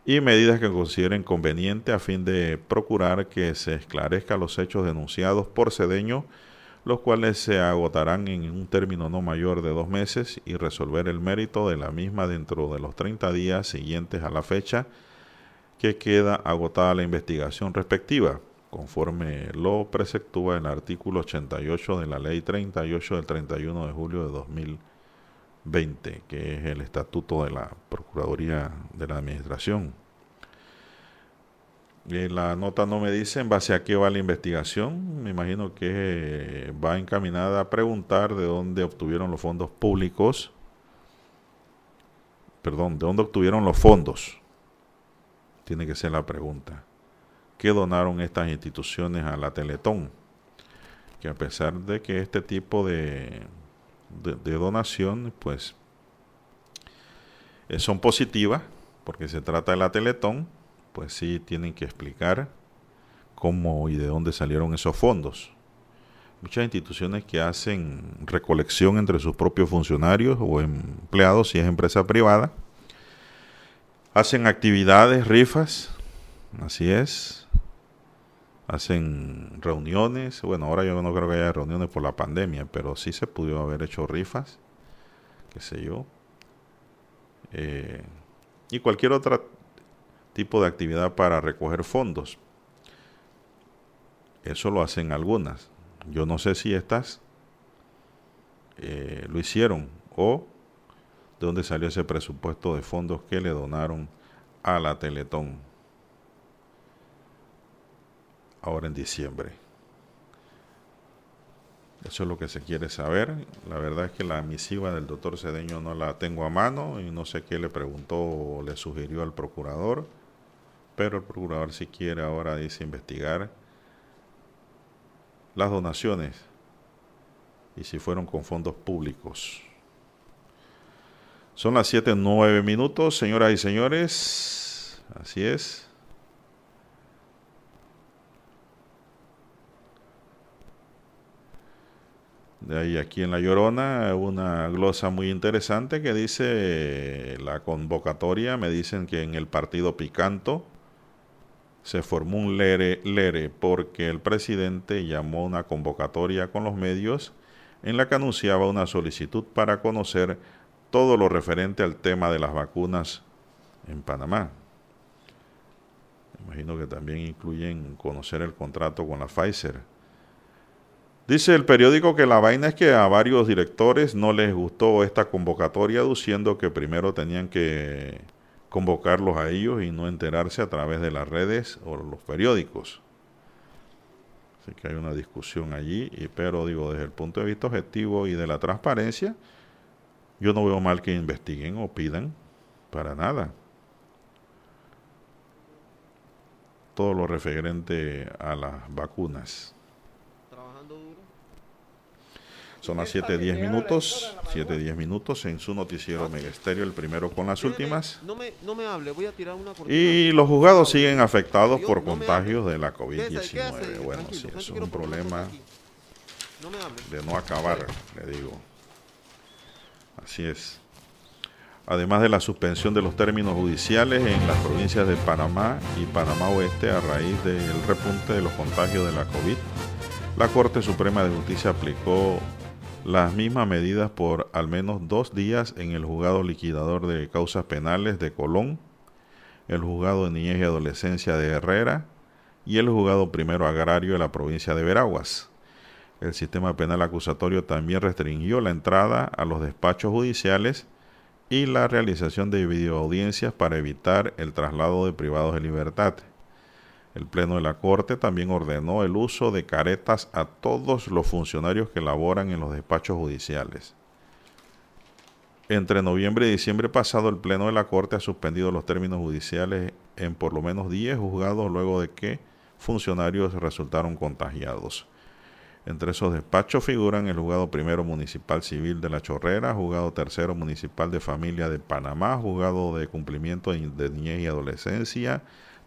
Speaker 1: y medidas que consideren conveniente a fin de procurar que se esclarezcan los hechos denunciados por Cedeño, los cuales se agotarán en un término no mayor de dos meses y resolver el mérito de la misma dentro de los 30 días siguientes a la fecha que queda agotada la investigación respectiva, conforme lo preceptúa el artículo 88 de la Ley 38 del 31 de julio de 2020, que es el estatuto de la Procuraduría de la Administración. La nota no me dice en base a qué va la investigación. Me imagino que va encaminada a preguntar de dónde obtuvieron los fondos públicos. Perdón, de dónde obtuvieron los fondos tiene que ser la pregunta. ¿Qué donaron estas instituciones a la Teletón? Que a pesar de que este tipo de, de, donación, pues, eh, son positivas, porque se trata de la Teletón, pues sí tienen que explicar cómo y de dónde salieron esos fondos. Muchas instituciones que hacen recolección entre sus propios funcionarios o empleados, si es empresa privada, Hacen actividades, rifas, así es. Hacen reuniones. Bueno, ahora yo no creo que haya reuniones por la pandemia, pero sí se pudo haber hecho rifas, qué sé yo. Eh, y cualquier otro tipo de actividad para recoger fondos. Eso lo hacen algunas. Yo no sé si estas eh, lo hicieron o de dónde salió ese presupuesto de fondos que le donaron a la Teletón ahora en diciembre. Eso es lo que se quiere saber. La verdad es que la misiva del doctor Cedeño no la tengo a mano y no sé qué le preguntó o le sugirió al procurador, pero el procurador si quiere ahora dice investigar las donaciones y si fueron con fondos públicos. Son las 7, 9 minutos, señoras y señores. Así es. De ahí aquí en La Llorona, una glosa muy interesante que dice la convocatoria. Me dicen que en el partido Picanto se formó un lere, lere porque el presidente llamó una convocatoria con los medios en la que anunciaba una solicitud para conocer todo lo referente al tema de las vacunas en Panamá. Imagino que también incluyen conocer el contrato con la Pfizer. Dice el periódico que la vaina es que a varios directores no les gustó esta convocatoria, aduciendo que primero tenían que convocarlos a ellos y no enterarse a través de las redes o los periódicos. Así que hay una discusión allí, pero digo, desde el punto de vista objetivo y de la transparencia, yo no veo mal que investiguen o pidan, para nada. Todo lo referente a las vacunas. Son las 7.10 minutos, 7.10 minutos en su noticiero Megesterio, el primero con las últimas. Y los juzgados siguen afectados por contagios de la COVID-19. Bueno, sí, eso es un problema de no acabar, le digo. Así es. Además de la suspensión de los términos judiciales en las provincias de Panamá y Panamá Oeste a raíz del repunte de los contagios de la COVID, la Corte Suprema de Justicia aplicó las mismas medidas por al menos dos días en el juzgado liquidador de causas penales de Colón, el juzgado de niñez y adolescencia de Herrera y el juzgado primero agrario de la provincia de Veraguas. El sistema penal acusatorio también restringió la entrada a los despachos judiciales y la realización de videoaudiencias para evitar el traslado de privados de libertad. El Pleno de la Corte también ordenó el uso de caretas a todos los funcionarios que laboran en los despachos judiciales. Entre noviembre y diciembre pasado, el Pleno de la Corte ha suspendido los términos judiciales en por lo menos 10 juzgados luego de que funcionarios resultaron contagiados. Entre esos despachos figuran el juzgado primero municipal civil de La Chorrera, juzgado tercero municipal de familia de Panamá, juzgado de cumplimiento de niñez y adolescencia,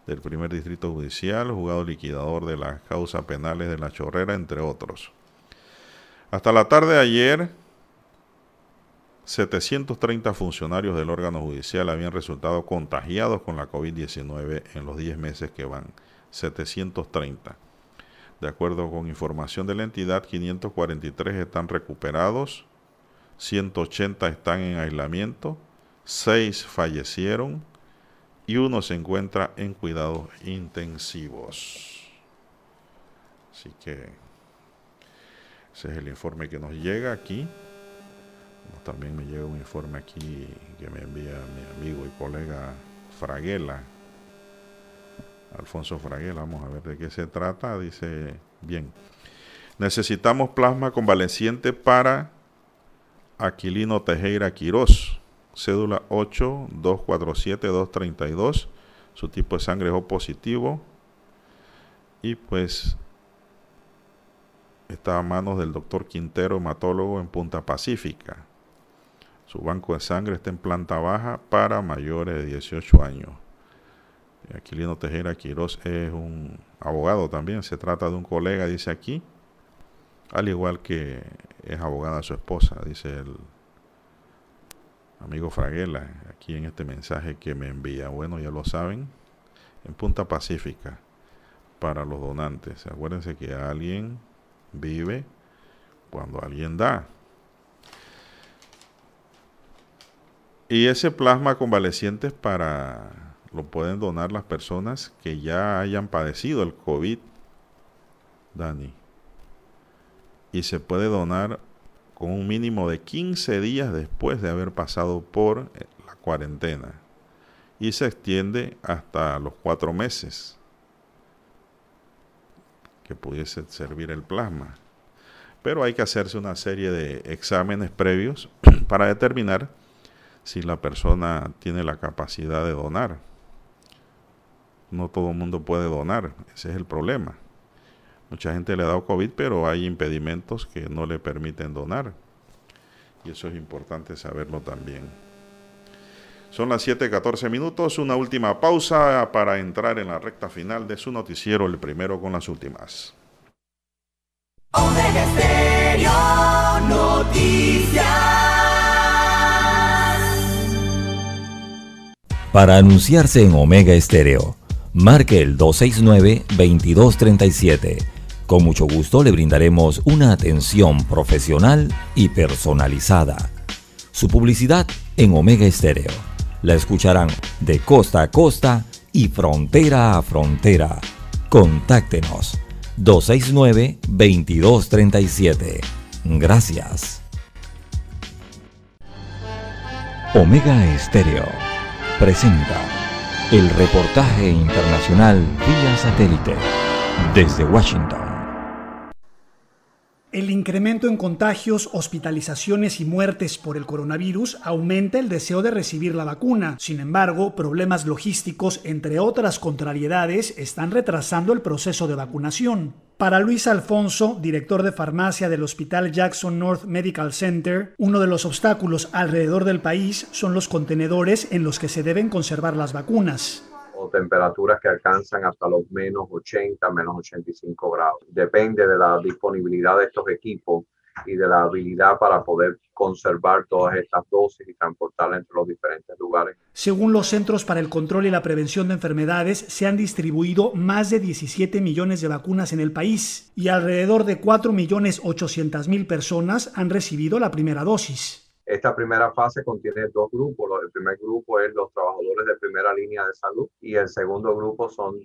Speaker 1: del primer distrito judicial, juzgado liquidador de las causas penales de la chorrera, entre otros. Hasta la tarde de ayer, 730 funcionarios del órgano judicial habían resultado contagiados con la COVID-19 en los 10 meses que van. 730. De acuerdo con información de la entidad, 543 están recuperados, 180 están en aislamiento, 6 fallecieron y uno se encuentra en cuidados intensivos. Así que ese es el informe que nos llega aquí. También me llega un informe aquí que me envía mi amigo y colega Fraguela, Alfonso Fraguela. Vamos a ver de qué se trata. Dice, bien, necesitamos plasma convaleciente para Aquilino Tejera Quirós, cédula 8247232. Su tipo de sangre es O positivo. Y pues está a manos del doctor Quintero, hematólogo en Punta Pacífica. Su banco de sangre está en planta baja para mayores de 18 años. Aquilino Tejera Quiroz es un abogado también, se trata de un colega, dice aquí, al igual que es abogada su esposa, dice el amigo Fraguela, aquí en este mensaje que me envía. Bueno, ya lo saben, en Punta Pacífica, para los donantes. Acuérdense que alguien vive cuando alguien da. Y ese plasma convaleciente para lo pueden donar las personas que ya hayan padecido el COVID, Dani. Y se puede donar con un mínimo de 15 días después de haber pasado por eh, la cuarentena. Y se extiende hasta los cuatro meses que pudiese servir el plasma. Pero hay que hacerse una serie de exámenes previos para determinar si la persona tiene la capacidad de donar. No todo el mundo puede donar, ese es el problema. Mucha gente le ha dado COVID, pero hay impedimentos que no le permiten donar. Y eso es importante saberlo también. Son las 7:14 minutos, una última pausa para entrar en la recta final de su noticiero, el primero con las últimas.
Speaker 6: Para anunciarse en Omega Estéreo, marque el 269-2237. Con mucho gusto le brindaremos una atención profesional y personalizada. Su publicidad en Omega Estéreo. La escucharán de costa a costa y frontera a frontera. Contáctenos 269-2237. Gracias. Omega Estéreo presenta el reportaje internacional vía satélite desde Washington.
Speaker 21: El incremento en contagios, hospitalizaciones y muertes por el coronavirus aumenta el deseo de recibir la vacuna. Sin embargo, problemas logísticos, entre otras contrariedades, están retrasando el proceso de vacunación. Para Luis Alfonso, director de farmacia del Hospital Jackson North Medical Center, uno de los obstáculos alrededor del país son los contenedores en los que se deben conservar las vacunas
Speaker 22: temperaturas que alcanzan hasta los menos 80, menos 85 grados. Depende de la disponibilidad de estos equipos y de la habilidad para poder conservar todas estas dosis y transportarlas entre los diferentes lugares.
Speaker 21: Según los Centros para el Control y la Prevención de Enfermedades, se han distribuido más de 17 millones de vacunas en el país y alrededor de 4 millones 800 mil personas han recibido la primera dosis.
Speaker 22: Esta primera fase contiene dos grupos. El primer grupo es los trabajadores de primera línea de salud y el segundo grupo son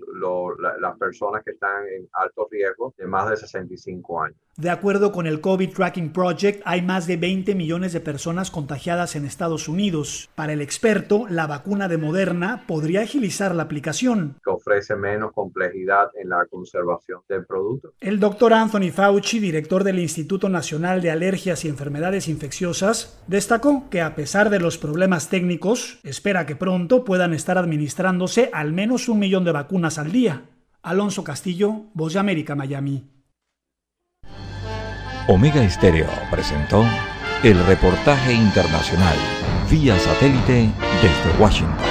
Speaker 22: las personas que están en alto riesgo de más de 65 años.
Speaker 21: De acuerdo con el COVID Tracking Project, hay más de 20 millones de personas contagiadas en Estados Unidos. Para el experto, la vacuna de Moderna podría agilizar la aplicación.
Speaker 22: Que ofrece menos complejidad en la conservación del producto.
Speaker 21: El doctor Anthony Fauci, director del Instituto Nacional de Alergias y Enfermedades Infecciosas, destacó que a pesar de los problemas técnicos, espera que pronto puedan estar administrándose al menos un millón de vacunas al día. Alonso Castillo, Voz de América, Miami.
Speaker 6: Omega Estéreo presentó el reportaje internacional vía satélite desde Washington.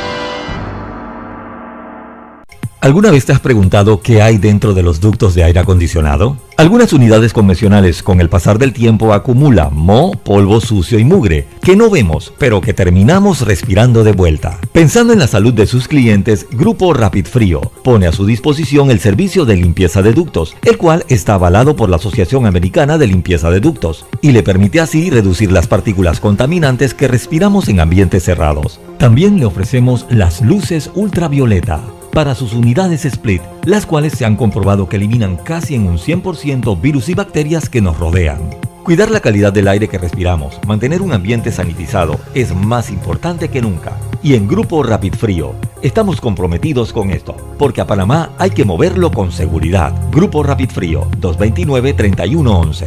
Speaker 6: ¿Alguna vez te has preguntado qué hay dentro de los ductos de aire acondicionado? Algunas unidades convencionales con el pasar del tiempo acumulan moho, polvo sucio y mugre, que no vemos, pero que terminamos respirando de vuelta. Pensando en la salud de sus clientes, Grupo Rapid Frío pone a su disposición el servicio de limpieza de ductos, el cual está avalado por la Asociación Americana de Limpieza de Ductos, y le permite así reducir las partículas contaminantes que respiramos en ambientes cerrados. También le ofrecemos las luces ultravioleta para sus unidades Split, las cuales se han comprobado que eliminan casi en un 100% virus y bacterias que nos rodean. Cuidar la calidad del aire que respiramos, mantener un ambiente sanitizado es más importante que nunca. Y en Grupo Rapid Frío estamos comprometidos con esto, porque a Panamá hay que moverlo con seguridad. Grupo Rapid Frío 229-3111.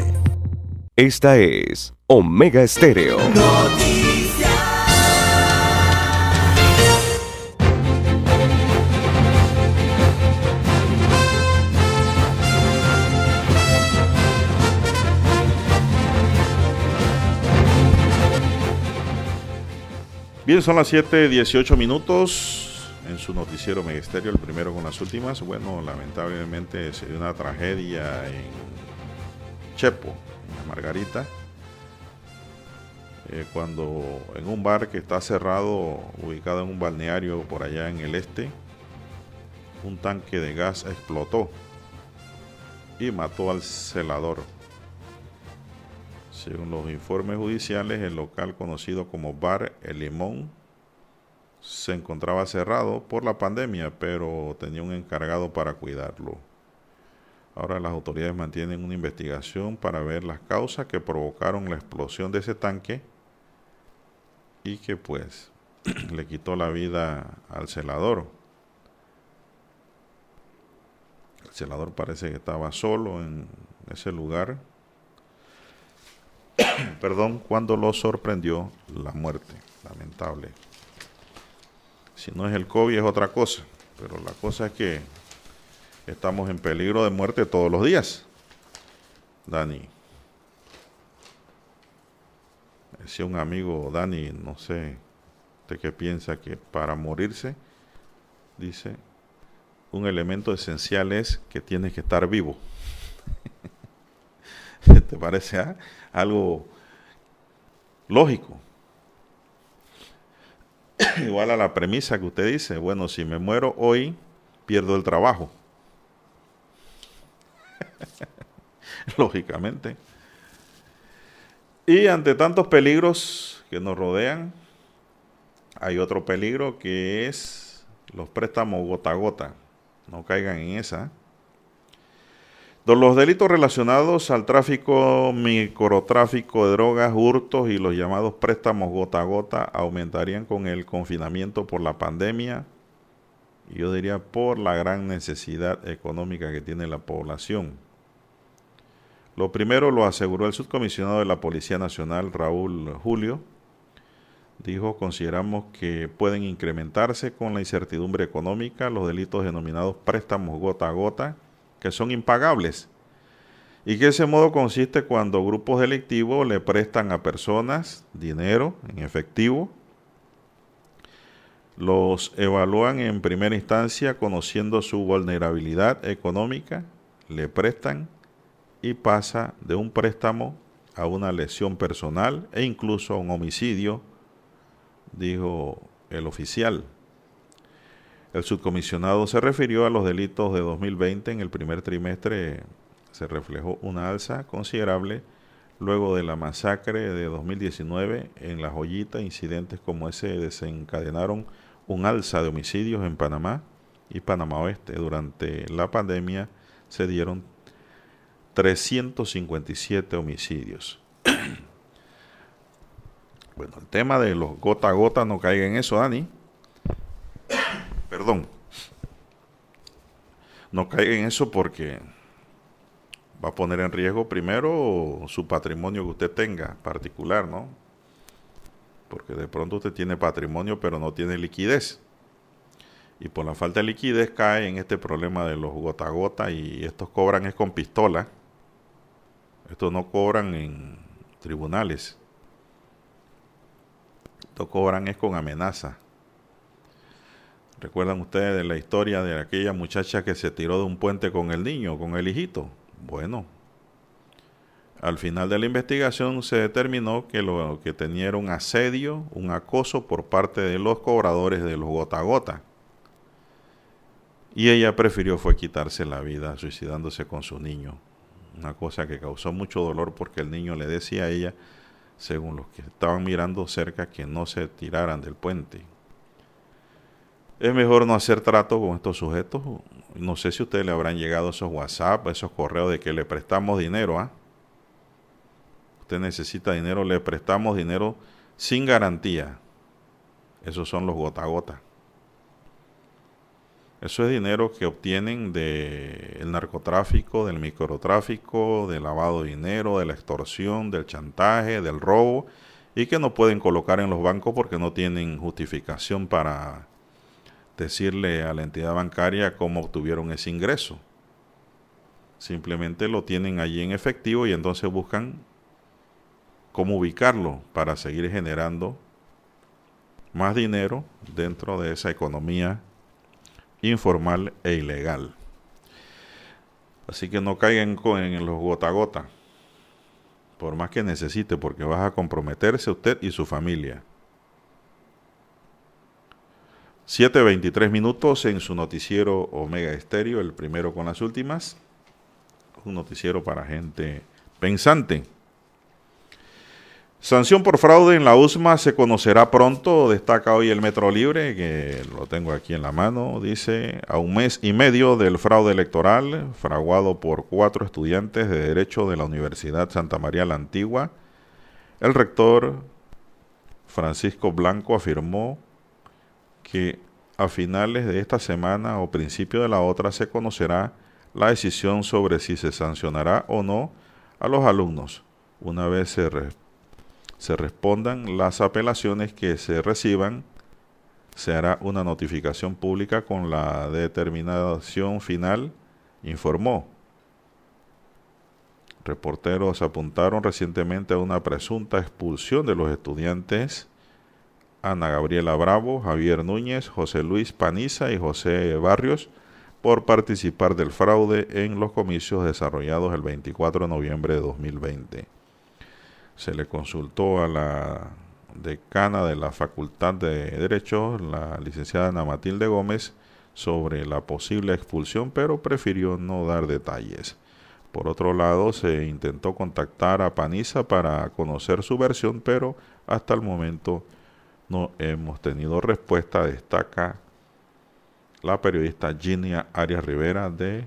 Speaker 2: Esta es Omega Estéreo.
Speaker 1: Bien, son las 7:18 minutos en su noticiero Megesterio, el primero con las últimas. Bueno, lamentablemente se dio una tragedia en Chepo, en Margarita, eh, cuando en un bar que está cerrado, ubicado en un balneario por allá en el este, un tanque de gas explotó y mató al celador. Según los informes judiciales, el local conocido como Bar El Limón se encontraba cerrado por la pandemia, pero tenía un encargado para cuidarlo. Ahora las autoridades mantienen una investigación para ver las causas que provocaron la explosión de ese tanque y que pues le quitó la vida al celador. El celador parece que estaba solo en ese lugar perdón, cuando lo sorprendió la muerte, lamentable. Si no es el COVID es otra cosa, pero la cosa es que estamos en peligro de muerte todos los días. Dani. Decía un amigo, Dani, no sé, usted qué piensa que para morirse, dice, un elemento esencial es que tienes que estar vivo. ¿Te parece ah? algo lógico? Igual a la premisa que usted dice, bueno, si me muero hoy, pierdo el trabajo. Lógicamente. Y ante tantos peligros que nos rodean, hay otro peligro que es los préstamos gota a gota. No caigan en esa. Los delitos relacionados al tráfico, microtráfico de drogas, hurtos y los llamados préstamos gota a gota aumentarían con el confinamiento por la pandemia y yo diría por la gran necesidad económica que tiene la población. Lo primero lo aseguró el subcomisionado de la Policía Nacional, Raúl Julio. Dijo, consideramos que pueden incrementarse con la incertidumbre económica los delitos denominados préstamos gota a gota que son impagables. Y que ese modo consiste cuando grupos delictivos le prestan a personas dinero en efectivo, los evalúan en primera instancia conociendo su vulnerabilidad económica, le prestan y pasa de un préstamo a una lesión personal e incluso a un homicidio, dijo el oficial. El subcomisionado se refirió a los delitos de 2020. En el primer trimestre se reflejó una alza considerable luego de la masacre de 2019 en La Joyita. Incidentes como ese desencadenaron un alza de homicidios en Panamá y Panamá Oeste. Durante la pandemia se dieron 357 homicidios. bueno, el tema de los gota a gota no caiga en eso, Dani perdón, no caiga en eso porque va a poner en riesgo primero su patrimonio que usted tenga particular, ¿no? Porque de pronto usted tiene patrimonio pero no tiene liquidez. Y por la falta de liquidez cae en este problema de los gota a gota y estos cobran es con pistola. Estos no cobran en tribunales. Estos cobran es con amenaza ¿Recuerdan ustedes de la historia de aquella muchacha que se tiró de un puente con el niño, con el hijito? Bueno, al final de la investigación se determinó que lo que tenía era un asedio, un acoso por parte de los cobradores de los gota a gota. Y ella prefirió fue quitarse la vida suicidándose con su niño. Una cosa que causó mucho dolor porque el niño le decía a ella, según los que estaban mirando cerca, que no se tiraran del puente. Es mejor no hacer trato con estos sujetos. No sé si ustedes le habrán llegado esos WhatsApp, esos correos de que le prestamos dinero. ¿ah? Usted necesita dinero, le prestamos dinero sin garantía. Esos son los gota a gota. Eso es dinero que obtienen del narcotráfico, del microtráfico, del lavado de dinero, de la extorsión, del chantaje, del robo, y que no pueden colocar en los bancos porque no tienen justificación para decirle a la entidad bancaria cómo obtuvieron ese ingreso. Simplemente lo tienen allí en efectivo y entonces buscan cómo ubicarlo para seguir generando más dinero dentro de esa economía informal e ilegal. Así que no caigan en los gota a gota, por más que necesite, porque vas a comprometerse usted y su familia. 7.23 minutos en su noticiero Omega Estéreo, el primero con las últimas. Un noticiero para gente pensante. Sanción por fraude en la USMA se conocerá pronto, destaca hoy el Metro Libre, que lo tengo aquí en la mano, dice, a un mes y medio del fraude electoral, fraguado por cuatro estudiantes de Derecho de la Universidad Santa María la Antigua, el rector Francisco Blanco afirmó que a finales de esta semana o principio de la otra se conocerá la decisión sobre si se sancionará o no a los alumnos una vez se respondan las apelaciones que se reciban, se hará una notificación pública con la determinación final, informó. Reporteros apuntaron recientemente a una presunta expulsión de los estudiantes Ana Gabriela Bravo, Javier Núñez, José Luis Paniza y José Barrios por participar del fraude en los comicios desarrollados el 24 de noviembre de 2020 se le consultó a la decana de la Facultad de Derecho, la licenciada Ana Matilde Gómez, sobre la posible expulsión, pero prefirió no dar detalles. Por otro lado, se intentó contactar a Paniza para conocer su versión, pero hasta el momento no hemos tenido respuesta, destaca la periodista Ginia Arias Rivera de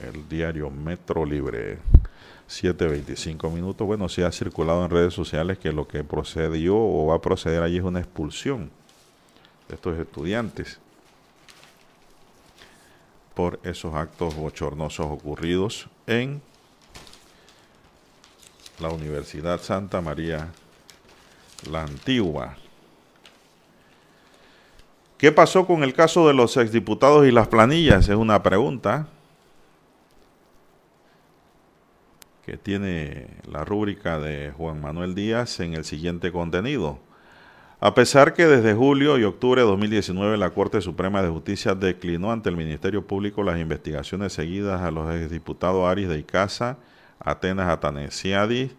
Speaker 1: el diario Metro Libre. 7.25 minutos. Bueno, se ha circulado en redes sociales que lo que procedió o va a proceder allí es una expulsión de estos estudiantes por esos actos bochornosos ocurridos en la Universidad Santa María la Antigua. ¿Qué pasó con el caso de los exdiputados y las planillas? Es una pregunta. que tiene la rúbrica de Juan Manuel Díaz en el siguiente contenido. A pesar que desde julio y octubre de 2019 la Corte Suprema de Justicia declinó ante el Ministerio Público las investigaciones seguidas a los exdiputados Aris de Icaza, Atenas Atanesiadis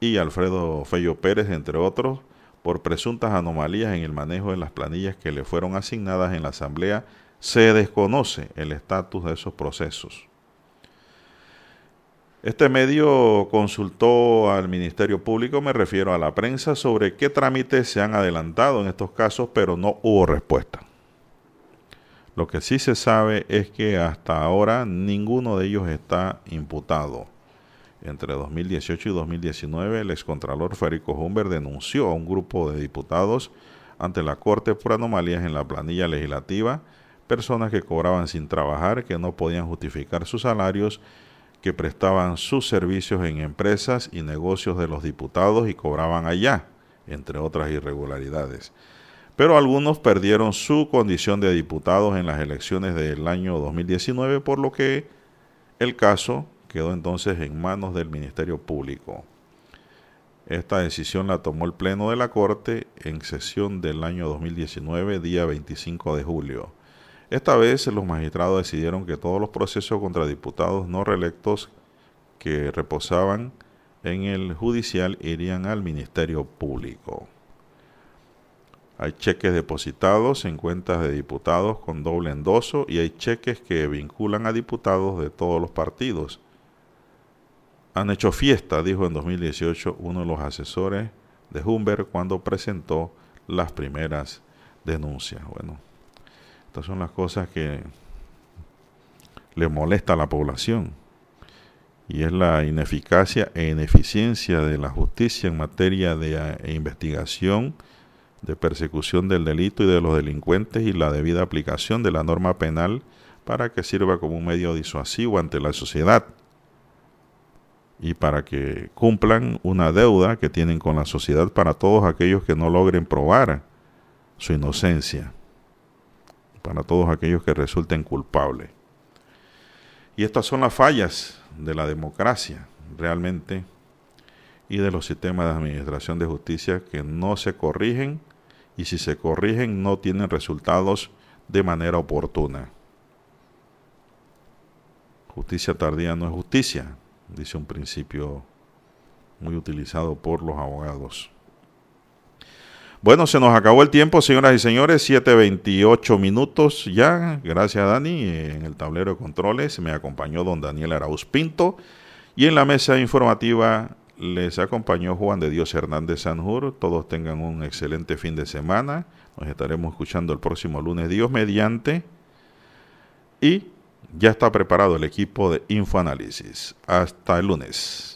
Speaker 1: y Alfredo Fello Pérez, entre otros, por presuntas anomalías en el manejo de las planillas que le fueron asignadas en la Asamblea, se desconoce el estatus de esos procesos. Este medio consultó al Ministerio Público, me refiero a la prensa, sobre qué trámites se han adelantado en estos casos, pero no hubo respuesta. Lo que sí se sabe es que hasta ahora ninguno de ellos está imputado. Entre 2018 y 2019, el excontralor Federico Humber denunció a un grupo de diputados ante la Corte por anomalías en la planilla legislativa, personas que cobraban sin trabajar, que no podían justificar sus salarios que prestaban sus servicios en empresas y negocios de los diputados y cobraban allá, entre otras irregularidades. Pero algunos perdieron su condición de diputados en las elecciones del año 2019, por lo que el caso quedó entonces en manos del Ministerio Público. Esta decisión la tomó el Pleno de la Corte en sesión del año 2019, día 25 de julio. Esta vez los magistrados decidieron que todos los procesos contra diputados no reelectos que reposaban en el judicial irían al Ministerio Público. Hay cheques depositados en cuentas de diputados con doble endoso y hay cheques que vinculan a diputados de todos los partidos. Han hecho fiesta, dijo en 2018 uno de los asesores de Humber cuando presentó las primeras denuncias. Bueno, estas son las cosas que le molesta a la población y es la ineficacia e ineficiencia de la justicia en materia de eh, investigación, de persecución del delito y de los delincuentes y la debida aplicación de la norma penal para que sirva como un medio disuasivo ante la sociedad y para que cumplan una deuda que tienen con la sociedad para todos aquellos que no logren probar su inocencia, para todos aquellos que resulten culpables. Y estas son las fallas de la democracia realmente y de los sistemas de administración de justicia que no se corrigen y si se corrigen no tienen resultados de manera oportuna. Justicia tardía no es justicia, dice un principio muy utilizado por los abogados. Bueno, se nos acabó el tiempo, señoras y señores, 7.28 minutos ya. Gracias, Dani. En el tablero de controles me acompañó don Daniel Arauz Pinto y en la mesa informativa les acompañó Juan de Dios Hernández Sanjur. Todos tengan un excelente fin de semana. Nos estaremos escuchando el próximo lunes, Dios mediante. Y ya está preparado el equipo de Infoanálisis. Hasta el lunes.